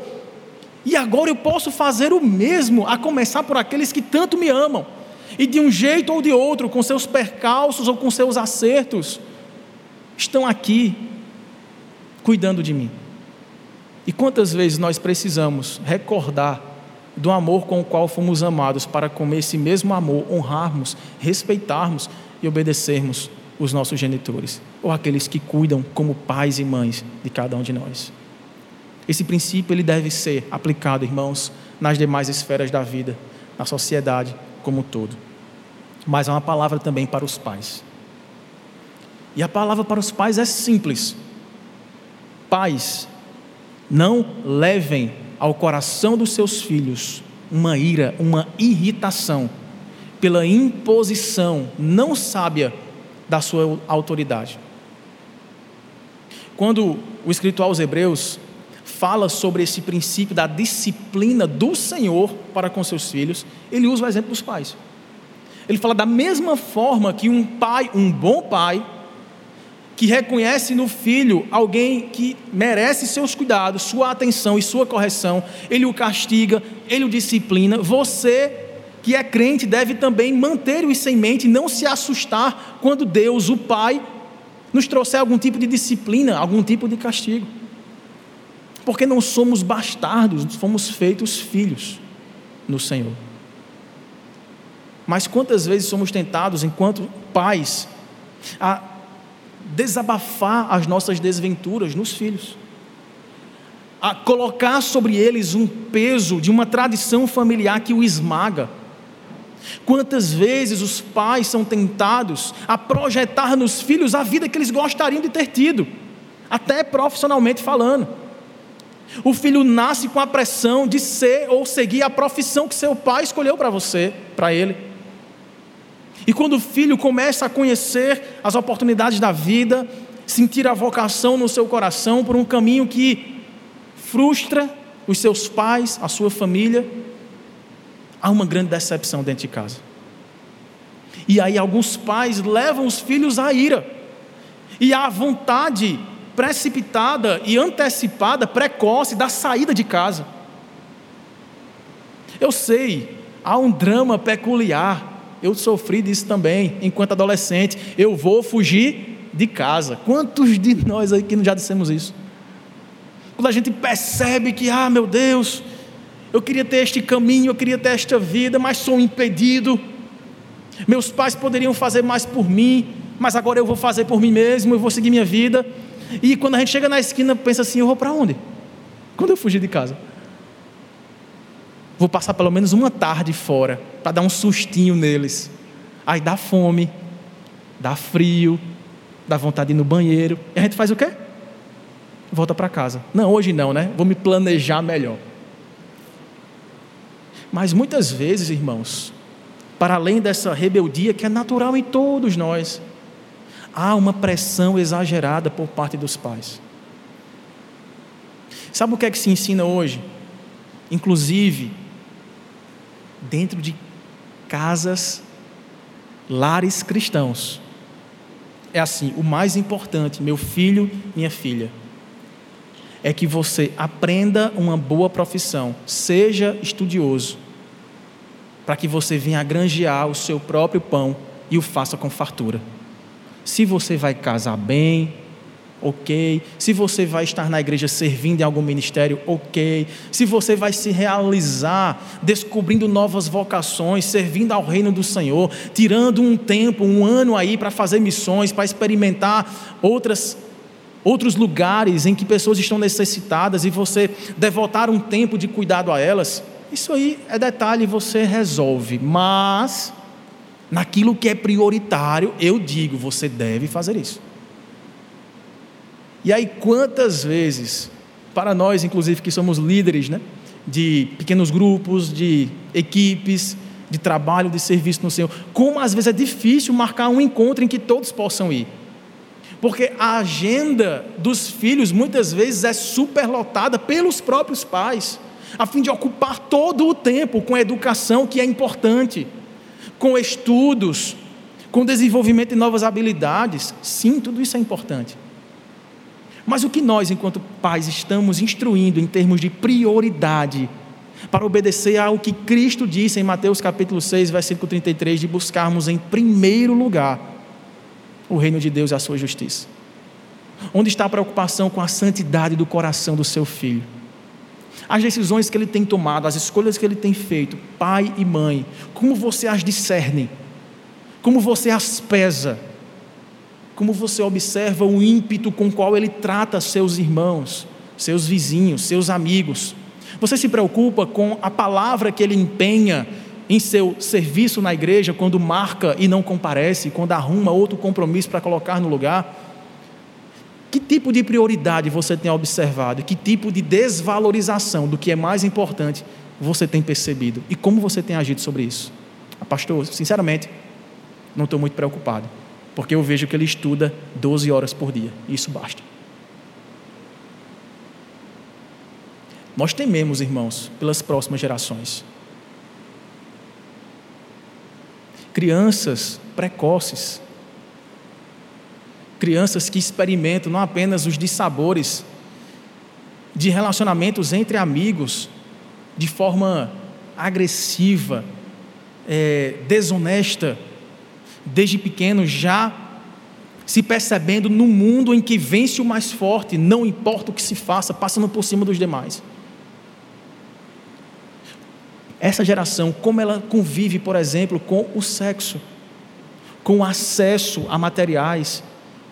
E agora eu posso fazer o mesmo, a começar por aqueles que tanto me amam, e de um jeito ou de outro, com seus percalços ou com seus acertos, estão aqui cuidando de mim. E quantas vezes nós precisamos recordar do amor com o qual fomos amados, para com esse mesmo amor honrarmos, respeitarmos e obedecermos os nossos genitores, ou aqueles que cuidam como pais e mães de cada um de nós. Esse princípio ele deve ser aplicado, irmãos, nas demais esferas da vida, na sociedade como todo. Mas há uma palavra também para os pais. E a palavra para os pais é simples. Pais, não levem ao coração dos seus filhos uma ira, uma irritação pela imposição não sábia da sua autoridade. Quando o escritor aos Hebreus fala sobre esse princípio da disciplina do Senhor para com seus filhos, ele usa o exemplo dos pais. Ele fala da mesma forma que um pai, um bom pai, que reconhece no filho alguém que merece seus cuidados, sua atenção e sua correção, ele o castiga, ele o disciplina. Você, que é crente, deve também manter isso em mente, não se assustar quando Deus, o Pai, nos trouxer algum tipo de disciplina, algum tipo de castigo. Porque não somos bastardos, fomos feitos filhos no Senhor. Mas quantas vezes somos tentados, enquanto pais, a desabafar as nossas desventuras nos filhos, a colocar sobre eles um peso de uma tradição familiar que o esmaga. Quantas vezes os pais são tentados a projetar nos filhos a vida que eles gostariam de ter tido, até profissionalmente falando. O filho nasce com a pressão de ser ou seguir a profissão que seu pai escolheu para você, para ele. E quando o filho começa a conhecer as oportunidades da vida, sentir a vocação no seu coração por um caminho que frustra os seus pais, a sua família, há uma grande decepção dentro de casa. E aí alguns pais levam os filhos à ira. E à vontade precipitada e antecipada, precoce da saída de casa. Eu sei, há um drama peculiar. Eu sofri disso também, enquanto adolescente. Eu vou fugir de casa. Quantos de nós aqui já dissemos isso? Quando a gente percebe que, ah, meu Deus, eu queria ter este caminho, eu queria ter esta vida, mas sou impedido. Meus pais poderiam fazer mais por mim, mas agora eu vou fazer por mim mesmo, eu vou seguir minha vida. E quando a gente chega na esquina, pensa assim: eu vou para onde? Quando eu fugir de casa? Vou passar pelo menos uma tarde fora, para dar um sustinho neles. Aí dá fome, dá frio, dá vontade de ir no banheiro. E a gente faz o quê? Volta para casa. Não, hoje não, né? Vou me planejar melhor. Mas muitas vezes, irmãos, para além dessa rebeldia que é natural em todos nós, há uma pressão exagerada por parte dos pais. Sabe o que é que se ensina hoje? Inclusive, dentro de casas, lares cristãos. É assim: o mais importante, meu filho, minha filha, é que você aprenda uma boa profissão, seja estudioso, para que você venha granjear o seu próprio pão e o faça com fartura. Se você vai casar bem, ok. Se você vai estar na igreja servindo em algum ministério, ok. Se você vai se realizar descobrindo novas vocações, servindo ao reino do Senhor, tirando um tempo, um ano aí para fazer missões, para experimentar outras outros lugares em que pessoas estão necessitadas e você devotar um tempo de cuidado a elas, isso aí é detalhe, você resolve. Mas, naquilo que é prioritário, eu digo, você deve fazer isso. E aí, quantas vezes, para nós, inclusive, que somos líderes né, de pequenos grupos, de equipes, de trabalho, de serviço no Senhor, como às vezes é difícil marcar um encontro em que todos possam ir. Porque a agenda dos filhos muitas vezes é superlotada pelos próprios pais a fim de ocupar todo o tempo com a educação que é importante, com estudos, com desenvolvimento de novas habilidades. Sim, tudo isso é importante. Mas o que nós, enquanto pais, estamos instruindo em termos de prioridade para obedecer ao que Cristo disse em Mateus capítulo 6, versículo 33, de buscarmos em primeiro lugar o reino de Deus e a sua justiça? Onde está a preocupação com a santidade do coração do seu filho? As decisões que ele tem tomado, as escolhas que ele tem feito, pai e mãe, como você as discerne, como você as pesa, como você observa o ímpeto com qual ele trata seus irmãos, seus vizinhos, seus amigos. Você se preocupa com a palavra que ele empenha em seu serviço na igreja, quando marca e não comparece, quando arruma outro compromisso para colocar no lugar? Que tipo de prioridade você tem observado? Que tipo de desvalorização do que é mais importante você tem percebido? E como você tem agido sobre isso? Ah, pastor, sinceramente, não estou muito preocupado, porque eu vejo que ele estuda 12 horas por dia, e isso basta. Nós tememos, irmãos, pelas próximas gerações. Crianças precoces, crianças que experimentam não apenas os dissabores de relacionamentos entre amigos de forma agressiva, é, desonesta, desde pequeno já se percebendo no mundo em que vence o mais forte, não importa o que se faça, passando por cima dos demais. Essa geração, como ela convive, por exemplo, com o sexo, com o acesso a materiais,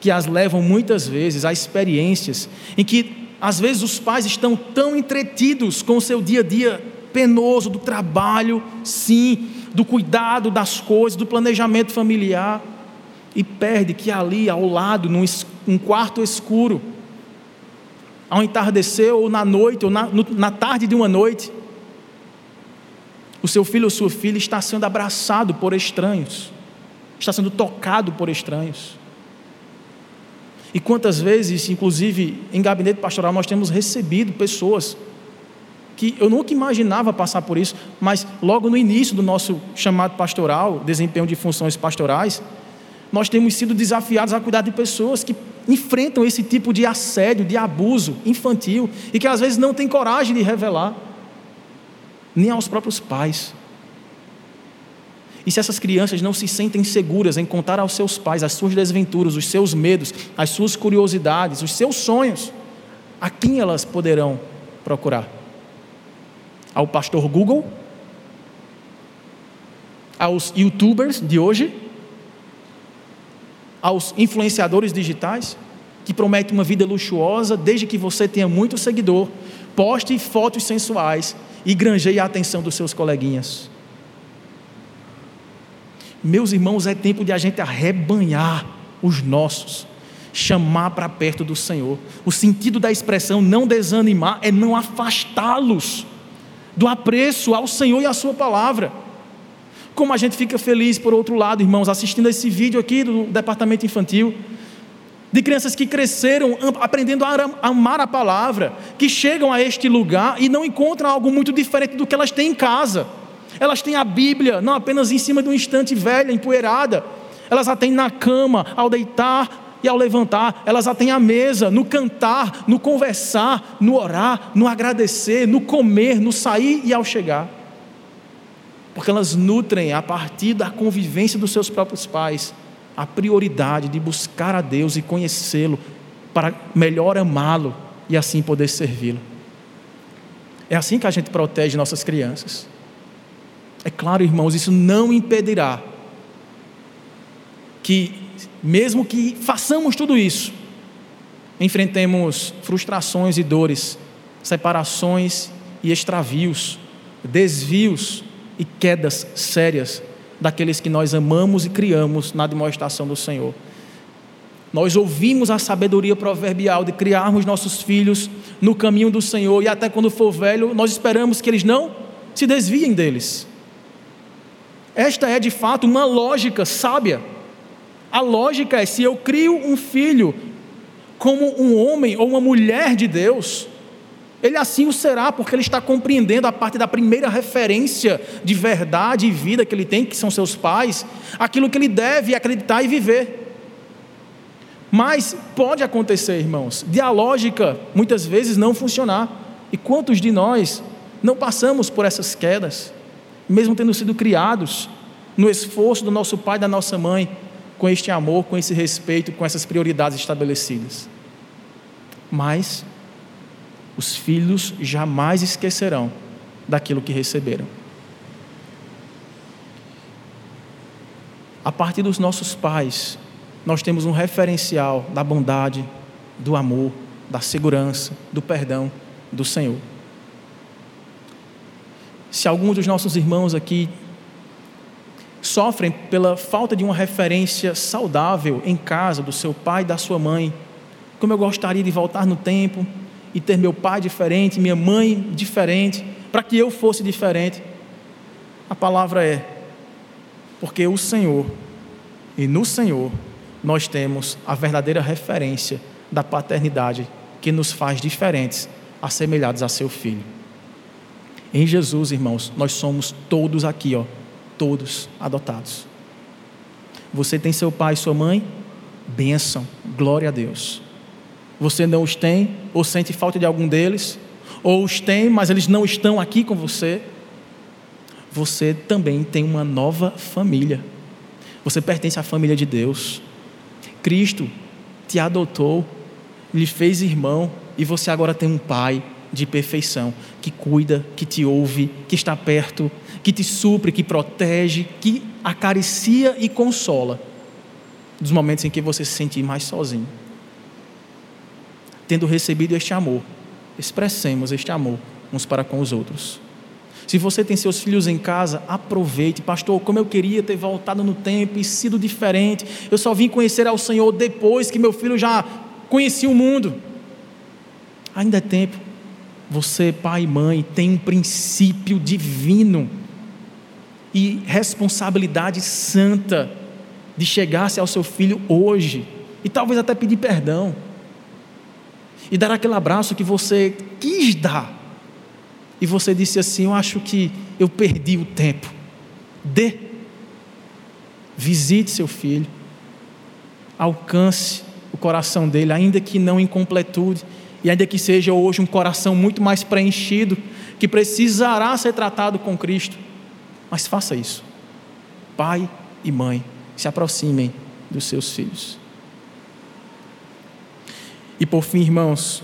que as levam muitas vezes a experiências em que, às vezes, os pais estão tão entretidos com o seu dia a dia penoso do trabalho, sim, do cuidado das coisas, do planejamento familiar, e perde que ali ao lado, num um quarto escuro, ao entardecer ou na noite, ou na, no, na tarde de uma noite, o seu filho ou sua filha está sendo abraçado por estranhos, está sendo tocado por estranhos. E quantas vezes, inclusive em gabinete pastoral, nós temos recebido pessoas que eu nunca imaginava passar por isso, mas logo no início do nosso chamado pastoral, desempenho de funções pastorais, nós temos sido desafiados a cuidar de pessoas que enfrentam esse tipo de assédio, de abuso infantil e que às vezes não têm coragem de revelar. nem aos próprios pais. E se essas crianças não se sentem seguras em contar aos seus pais as suas desventuras, os seus medos, as suas curiosidades, os seus sonhos, a quem elas poderão procurar? Ao pastor Google? Aos youtubers de hoje? Aos influenciadores digitais? Que prometem uma vida luxuosa desde que você tenha muito seguidor, poste fotos sensuais e granjeie a atenção dos seus coleguinhas. Meus irmãos, é tempo de a gente arrebanhar os nossos, chamar para perto do Senhor. O sentido da expressão não desanimar é não afastá-los do apreço ao Senhor e à Sua palavra. Como a gente fica feliz, por outro lado, irmãos, assistindo esse vídeo aqui do departamento infantil, de crianças que cresceram aprendendo a amar a palavra, que chegam a este lugar e não encontram algo muito diferente do que elas têm em casa. Elas têm a Bíblia, não apenas em cima de um estante velha, empoeirada. Elas a têm na cama, ao deitar e ao levantar. Elas a têm à mesa, no cantar, no conversar, no orar, no agradecer, no comer, no sair e ao chegar. Porque elas nutrem, a partir da convivência dos seus próprios pais, a prioridade de buscar a Deus e conhecê-lo, para melhor amá-lo e assim poder servi-lo. É assim que a gente protege nossas crianças. É claro, irmãos, isso não impedirá que, mesmo que façamos tudo isso, enfrentemos frustrações e dores, separações e extravios, desvios e quedas sérias daqueles que nós amamos e criamos na demonstração do Senhor. Nós ouvimos a sabedoria proverbial de criarmos nossos filhos no caminho do Senhor e até quando for velho, nós esperamos que eles não se desviem deles. Esta é de fato uma lógica sábia. A lógica é: se eu crio um filho como um homem ou uma mulher de Deus, ele assim o será, porque ele está compreendendo a parte da primeira referência de verdade e vida que ele tem, que são seus pais, aquilo que ele deve acreditar e viver. Mas pode acontecer, irmãos, de a lógica muitas vezes não funcionar. E quantos de nós não passamos por essas quedas? Mesmo tendo sido criados no esforço do nosso pai e da nossa mãe, com este amor, com esse respeito, com essas prioridades estabelecidas. Mas os filhos jamais esquecerão daquilo que receberam. A partir dos nossos pais, nós temos um referencial da bondade, do amor, da segurança, do perdão do Senhor. Se algum dos nossos irmãos aqui sofrem pela falta de uma referência saudável em casa do seu pai da sua mãe, como eu gostaria de voltar no tempo e ter meu pai diferente, minha mãe diferente, para que eu fosse diferente. A palavra é: porque o Senhor, e no Senhor, nós temos a verdadeira referência da paternidade que nos faz diferentes, assemelhados a seu filho. Em Jesus, irmãos, nós somos todos aqui, ó, todos adotados. Você tem seu pai e sua mãe? Bênção, glória a Deus. Você não os tem, ou sente falta de algum deles, ou os tem, mas eles não estão aqui com você. Você também tem uma nova família. Você pertence à família de Deus. Cristo te adotou, lhe fez irmão, e você agora tem um pai de perfeição, que cuida, que te ouve, que está perto, que te supre, que protege, que acaricia e consola dos momentos em que você se sentir mais sozinho. Tendo recebido este amor, expressemos este amor uns para com os outros. Se você tem seus filhos em casa, aproveite. Pastor, como eu queria ter voltado no tempo e sido diferente. Eu só vim conhecer ao Senhor depois que meu filho já conhecia o mundo. Ainda é tempo você, pai e mãe, tem um princípio divino e responsabilidade santa de chegar-se ao seu filho hoje e talvez até pedir perdão e dar aquele abraço que você quis dar. E você disse assim: Eu acho que eu perdi o tempo. Dê, visite seu filho, alcance o coração dele, ainda que não em completude e ainda que seja hoje um coração muito mais preenchido, que precisará ser tratado com Cristo, mas faça isso. Pai e mãe, se aproximem dos seus filhos. E por fim, irmãos,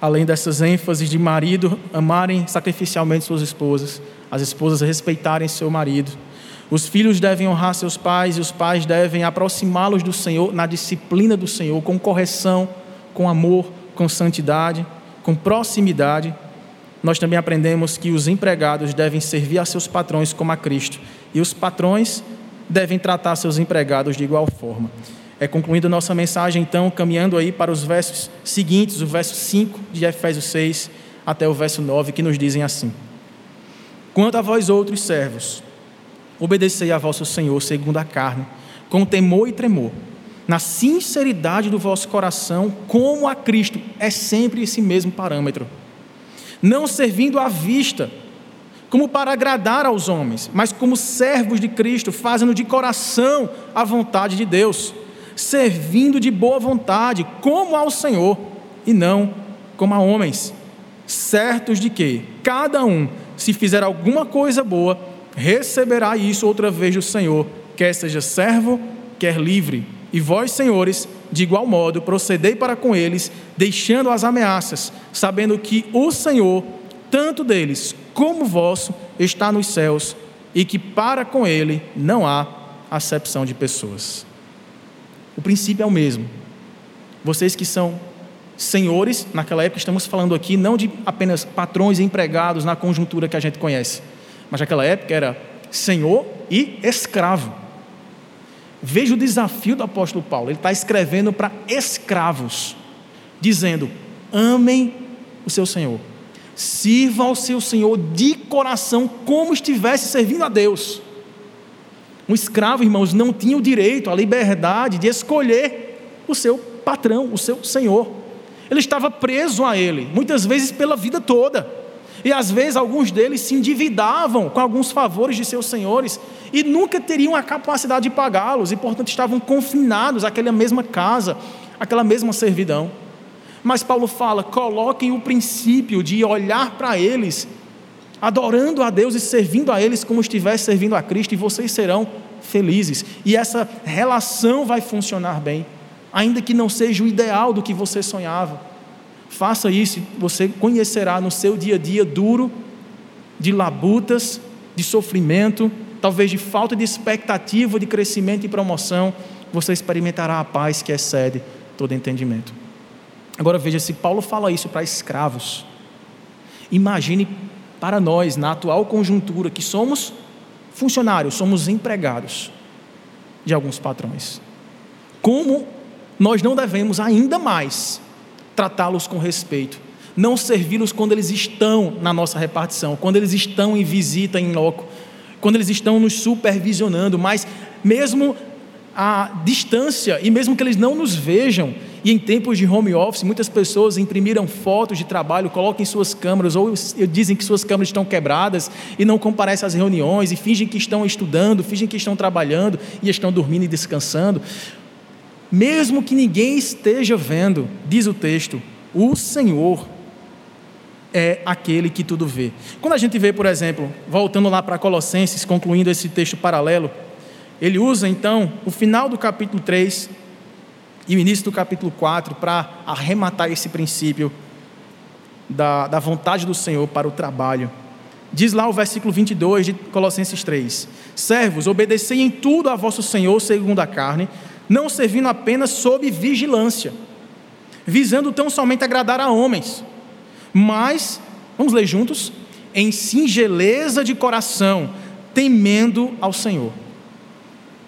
além dessas ênfases de marido amarem sacrificialmente suas esposas, as esposas respeitarem seu marido, os filhos devem honrar seus pais e os pais devem aproximá-los do Senhor na disciplina do Senhor, com correção, com amor, com santidade, com proximidade. Nós também aprendemos que os empregados devem servir a seus patrões como a Cristo e os patrões devem tratar seus empregados de igual forma. É concluindo nossa mensagem, então, caminhando aí para os versos seguintes, o verso 5 de Efésios 6 até o verso 9, que nos dizem assim: Quanto a vós outros servos, obedecei a vosso Senhor segundo a carne, com temor e tremor, na sinceridade do vosso coração, como a Cristo, é sempre esse mesmo parâmetro. Não servindo à vista, como para agradar aos homens, mas como servos de Cristo, fazendo de coração a vontade de Deus, servindo de boa vontade, como ao Senhor, e não como a homens, certos de que cada um, se fizer alguma coisa boa, receberá isso outra vez do Senhor, quer seja servo, quer livre. E vós, senhores, de igual modo, procedei para com eles, deixando as ameaças, sabendo que o Senhor, tanto deles como vosso, está nos céus, e que para com ele não há acepção de pessoas. O princípio é o mesmo. Vocês que são senhores, naquela época estamos falando aqui não de apenas patrões e empregados na conjuntura que a gente conhece mas naquela época era senhor e escravo. Veja o desafio do apóstolo Paulo, ele está escrevendo para escravos, dizendo: amem o seu senhor, sirva ao seu senhor de coração, como estivesse servindo a Deus. Um escravo, irmãos, não tinha o direito, a liberdade de escolher o seu patrão, o seu senhor. Ele estava preso a ele, muitas vezes pela vida toda. E às vezes alguns deles se endividavam com alguns favores de seus senhores e nunca teriam a capacidade de pagá-los e, portanto, estavam confinados àquela mesma casa, àquela mesma servidão. Mas Paulo fala: coloquem o princípio de olhar para eles, adorando a Deus e servindo a eles como estivesse servindo a Cristo, e vocês serão felizes. E essa relação vai funcionar bem, ainda que não seja o ideal do que você sonhava. Faça isso, você conhecerá no seu dia a dia duro de labutas, de sofrimento, talvez de falta de expectativa de crescimento e promoção, você experimentará a paz que excede todo entendimento. Agora veja, se Paulo fala isso para escravos, imagine para nós, na atual conjuntura, que somos funcionários, somos empregados de alguns patrões. Como nós não devemos ainda mais tratá-los com respeito, não servi-los quando eles estão na nossa repartição, quando eles estão em visita em loco, quando eles estão nos supervisionando, mas mesmo à distância e mesmo que eles não nos vejam, e em tempos de home office, muitas pessoas imprimiram fotos de trabalho, colocam em suas câmeras, ou dizem que suas câmeras estão quebradas e não comparecem às reuniões, e fingem que estão estudando, fingem que estão trabalhando e estão dormindo e descansando mesmo que ninguém esteja vendo, diz o texto, o Senhor é aquele que tudo vê. Quando a gente vê, por exemplo, voltando lá para Colossenses, concluindo esse texto paralelo, ele usa então o final do capítulo 3 e o início do capítulo 4 para arrematar esse princípio da, da vontade do Senhor para o trabalho. Diz lá o versículo 22 de Colossenses 3: Servos, obedecei em tudo a vosso Senhor segundo a carne, não servindo apenas sob vigilância, visando tão somente agradar a homens, mas, vamos ler juntos, em singeleza de coração, temendo ao Senhor.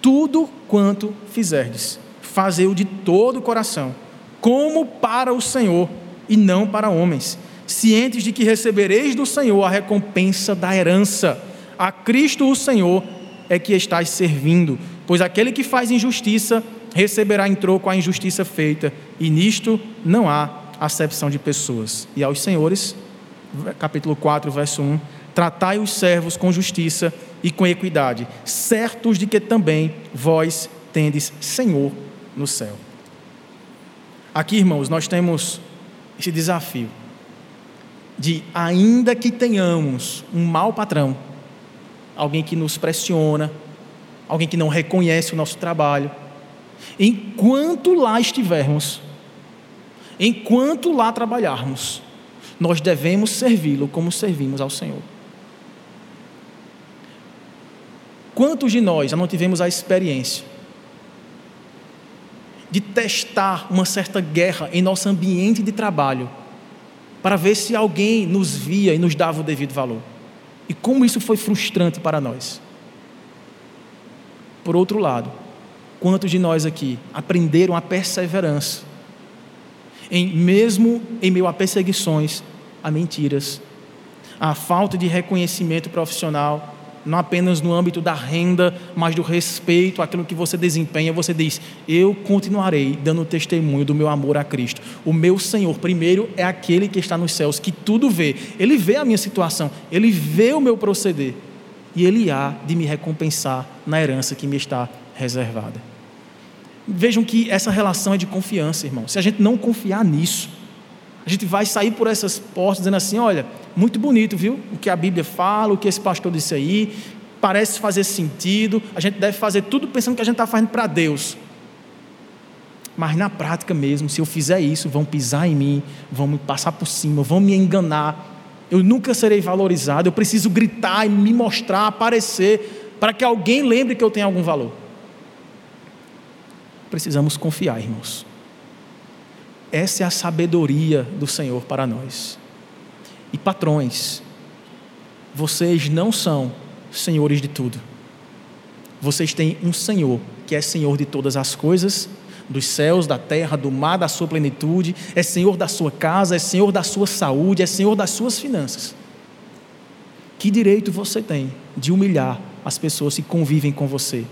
Tudo quanto fizerdes, fazei-o de todo o coração, como para o Senhor e não para homens, cientes de que recebereis do Senhor a recompensa da herança. A Cristo o Senhor é que estáis servindo Pois aquele que faz injustiça receberá em troco a injustiça feita, e nisto não há acepção de pessoas. E aos senhores, capítulo 4, verso 1: Tratai os servos com justiça e com equidade, certos de que também vós tendes Senhor no céu. Aqui, irmãos, nós temos esse desafio de, ainda que tenhamos um mau patrão, alguém que nos pressiona, alguém que não reconhece o nosso trabalho, enquanto lá estivermos, enquanto lá trabalharmos, nós devemos servi-lo como servimos ao Senhor. Quantos de nós já não tivemos a experiência de testar uma certa guerra em nosso ambiente de trabalho para ver se alguém nos via e nos dava o devido valor? E como isso foi frustrante para nós. Por outro lado, quantos de nós aqui aprenderam a perseverança em mesmo em meio a perseguições, a mentiras, a falta de reconhecimento profissional, não apenas no âmbito da renda, mas do respeito àquilo que você desempenha, você diz: Eu continuarei dando testemunho do meu amor a Cristo. O meu Senhor, primeiro, é aquele que está nos céus, que tudo vê. Ele vê a minha situação, ele vê o meu proceder, e ele há de me recompensar na herança que me está reservada. Vejam que essa relação é de confiança, irmão. Se a gente não confiar nisso, a gente vai sair por essas portas dizendo assim: olha, muito bonito, viu? O que a Bíblia fala, o que esse pastor disse aí, parece fazer sentido, a gente deve fazer tudo pensando que a gente está fazendo para Deus. Mas na prática mesmo, se eu fizer isso, vão pisar em mim, vão me passar por cima, vão me enganar. Eu nunca serei valorizado, eu preciso gritar e me mostrar, aparecer, para que alguém lembre que eu tenho algum valor. Precisamos confiar, irmãos. Essa é a sabedoria do Senhor para nós. E patrões, vocês não são senhores de tudo. Vocês têm um Senhor que é Senhor de todas as coisas, dos céus, da terra, do mar, da sua plenitude, é Senhor da sua casa, é Senhor da sua saúde, é Senhor das suas finanças. Que direito você tem de humilhar as pessoas que convivem com você,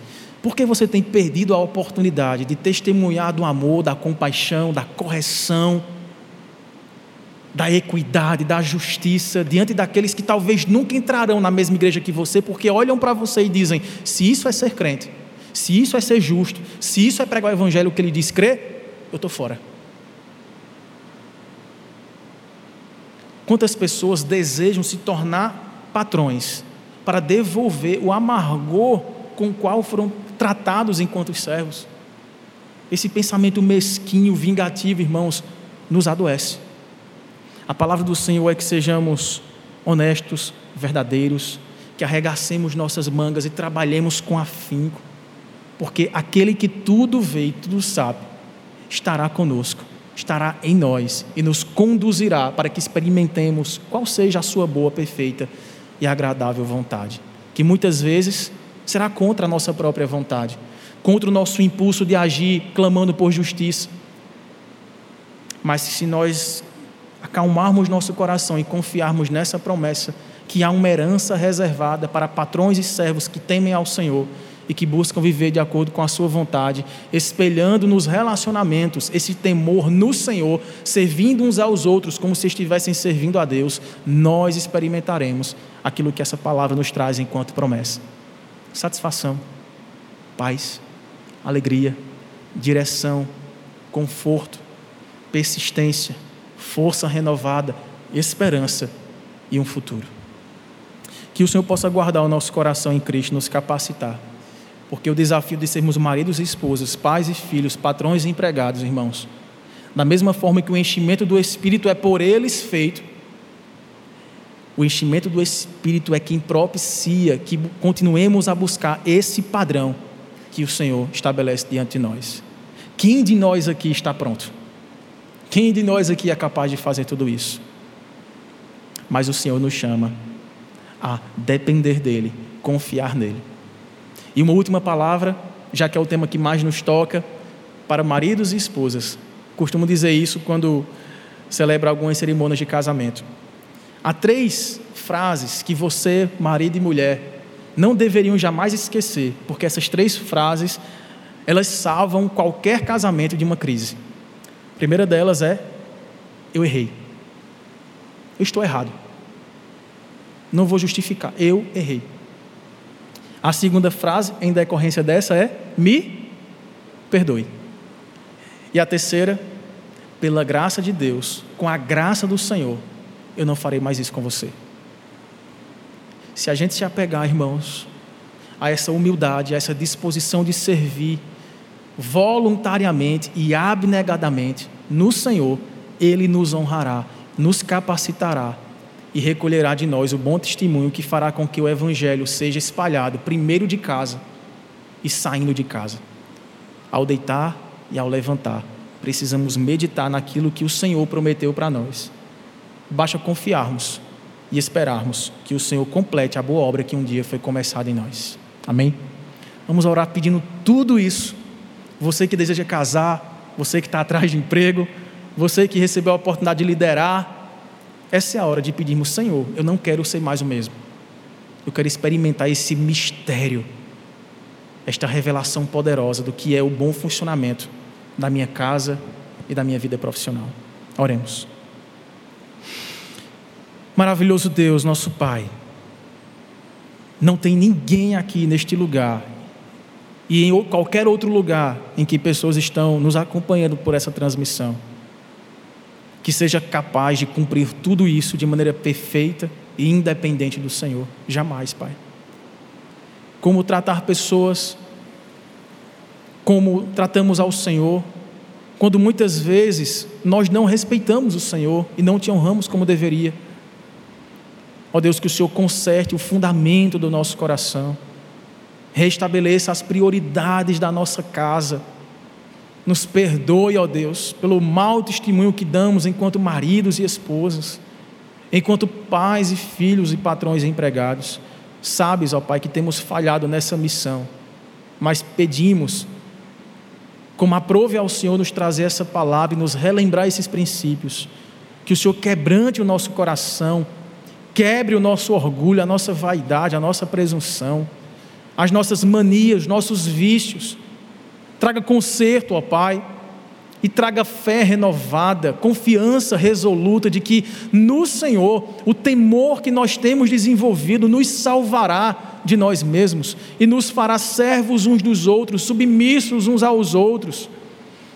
porque você tem perdido a oportunidade de testemunhar do amor, da compaixão, da correção, da equidade, da justiça diante daqueles que talvez nunca entrarão na mesma igreja que você, porque olham para você e dizem: se isso é ser crente, se isso é ser justo, se isso é pregar o evangelho que ele diz crer, eu estou fora. Quantas pessoas desejam se tornar patrões para devolver o amargor com o qual foram tratados enquanto servos. Esse pensamento mesquinho, vingativo, irmãos, nos adoece. A palavra do Senhor é que sejamos honestos, verdadeiros, que arregacemos nossas mangas e trabalhemos com afinco, porque aquele que tudo vê e tudo sabe estará conosco, estará em nós e nos conduzirá para que experimentemos qual seja a sua boa, perfeita e agradável vontade, que muitas vezes será contra a nossa própria vontade, contra o nosso impulso de agir clamando por justiça. Mas se nós acalmarmos nosso coração e confiarmos nessa promessa, que há uma herança reservada para patrões e servos que temem ao Senhor e que buscam viver de acordo com a sua vontade, espelhando nos relacionamentos esse temor no Senhor, servindo uns aos outros como se estivessem servindo a Deus, nós experimentaremos aquilo que essa palavra nos traz enquanto promessa satisfação, paz, alegria, direção, conforto, persistência, força renovada, esperança e um futuro. Que o Senhor possa guardar o nosso coração em Cristo, nos capacitar. Porque o desafio de sermos maridos e esposas, pais e filhos, patrões e empregados, irmãos, da mesma forma que o enchimento do Espírito é por eles feito, o enchimento do Espírito é quem propicia que continuemos a buscar esse padrão que o Senhor estabelece diante de nós. Quem de nós aqui está pronto? Quem de nós aqui é capaz de fazer tudo isso? Mas o Senhor nos chama a depender dEle, confiar nele. E uma última palavra, já que é o tema que mais nos toca, para maridos e esposas. Costumo dizer isso quando celebro algumas cerimônias de casamento. Há três frases que você, marido e mulher, não deveriam jamais esquecer, porque essas três frases elas salvam qualquer casamento de uma crise. A primeira delas é: eu errei. Eu estou errado. Não vou justificar. Eu errei. A segunda frase, em decorrência dessa, é: me perdoe. E a terceira, pela graça de Deus, com a graça do Senhor, eu não farei mais isso com você. Se a gente se apegar, irmãos, a essa humildade, a essa disposição de servir voluntariamente e abnegadamente no Senhor, Ele nos honrará, nos capacitará e recolherá de nós o bom testemunho que fará com que o Evangelho seja espalhado primeiro de casa e saindo de casa. Ao deitar e ao levantar, precisamos meditar naquilo que o Senhor prometeu para nós. Basta confiarmos e esperarmos que o Senhor complete a boa obra que um dia foi começada em nós. Amém? Vamos orar pedindo tudo isso. Você que deseja casar, você que está atrás de emprego, você que recebeu a oportunidade de liderar, essa é a hora de pedirmos, Senhor, eu não quero ser mais o mesmo. Eu quero experimentar esse mistério, esta revelação poderosa do que é o bom funcionamento da minha casa e da minha vida profissional. Oremos. Maravilhoso Deus, nosso Pai. Não tem ninguém aqui neste lugar e em qualquer outro lugar em que pessoas estão nos acompanhando por essa transmissão que seja capaz de cumprir tudo isso de maneira perfeita e independente do Senhor. Jamais, Pai. Como tratar pessoas, como tratamos ao Senhor, quando muitas vezes nós não respeitamos o Senhor e não te honramos como deveria. Ó Deus, que o Senhor conserte o fundamento do nosso coração, restabeleça as prioridades da nossa casa nos perdoe, ó Deus, pelo mau testemunho que damos enquanto maridos e esposas, enquanto pais e filhos e patrões e empregados. Sabes, ó Pai, que temos falhado nessa missão, mas pedimos, como aprove ao Senhor nos trazer essa palavra e nos relembrar esses princípios, que o Senhor quebrante o nosso coração, quebre o nosso orgulho, a nossa vaidade, a nossa presunção, as nossas manias, os nossos vícios Traga conserto, ó Pai, e traga fé renovada, confiança resoluta de que no Senhor o temor que nós temos desenvolvido nos salvará de nós mesmos e nos fará servos uns dos outros, submissos uns aos outros,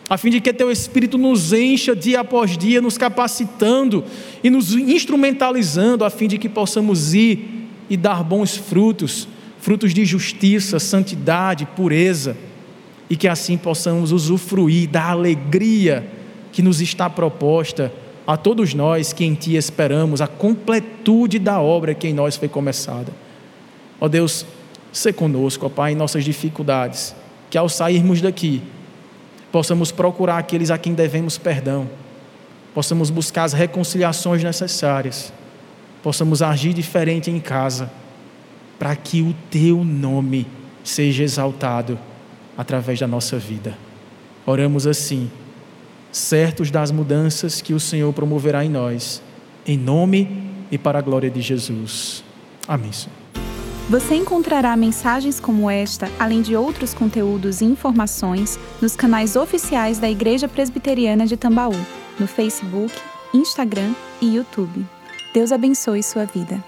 a fim de que Teu Espírito nos encha dia após dia, nos capacitando e nos instrumentalizando, a fim de que possamos ir e dar bons frutos frutos de justiça, santidade, pureza e que assim possamos usufruir da alegria que nos está proposta a todos nós que em Ti esperamos a completude da obra que em nós foi começada. Ó Deus, se conosco, ó Pai, em nossas dificuldades, que ao sairmos daqui, possamos procurar aqueles a quem devemos perdão, possamos buscar as reconciliações necessárias, possamos agir diferente em casa, para que o Teu nome seja exaltado através da nossa vida. Oramos assim, certos das mudanças que o Senhor promoverá em nós, em nome e para a glória de Jesus. Amém. Você encontrará mensagens como esta, além de outros conteúdos e informações, nos canais oficiais da Igreja Presbiteriana de Tambaú, no Facebook, Instagram e YouTube. Deus abençoe sua vida.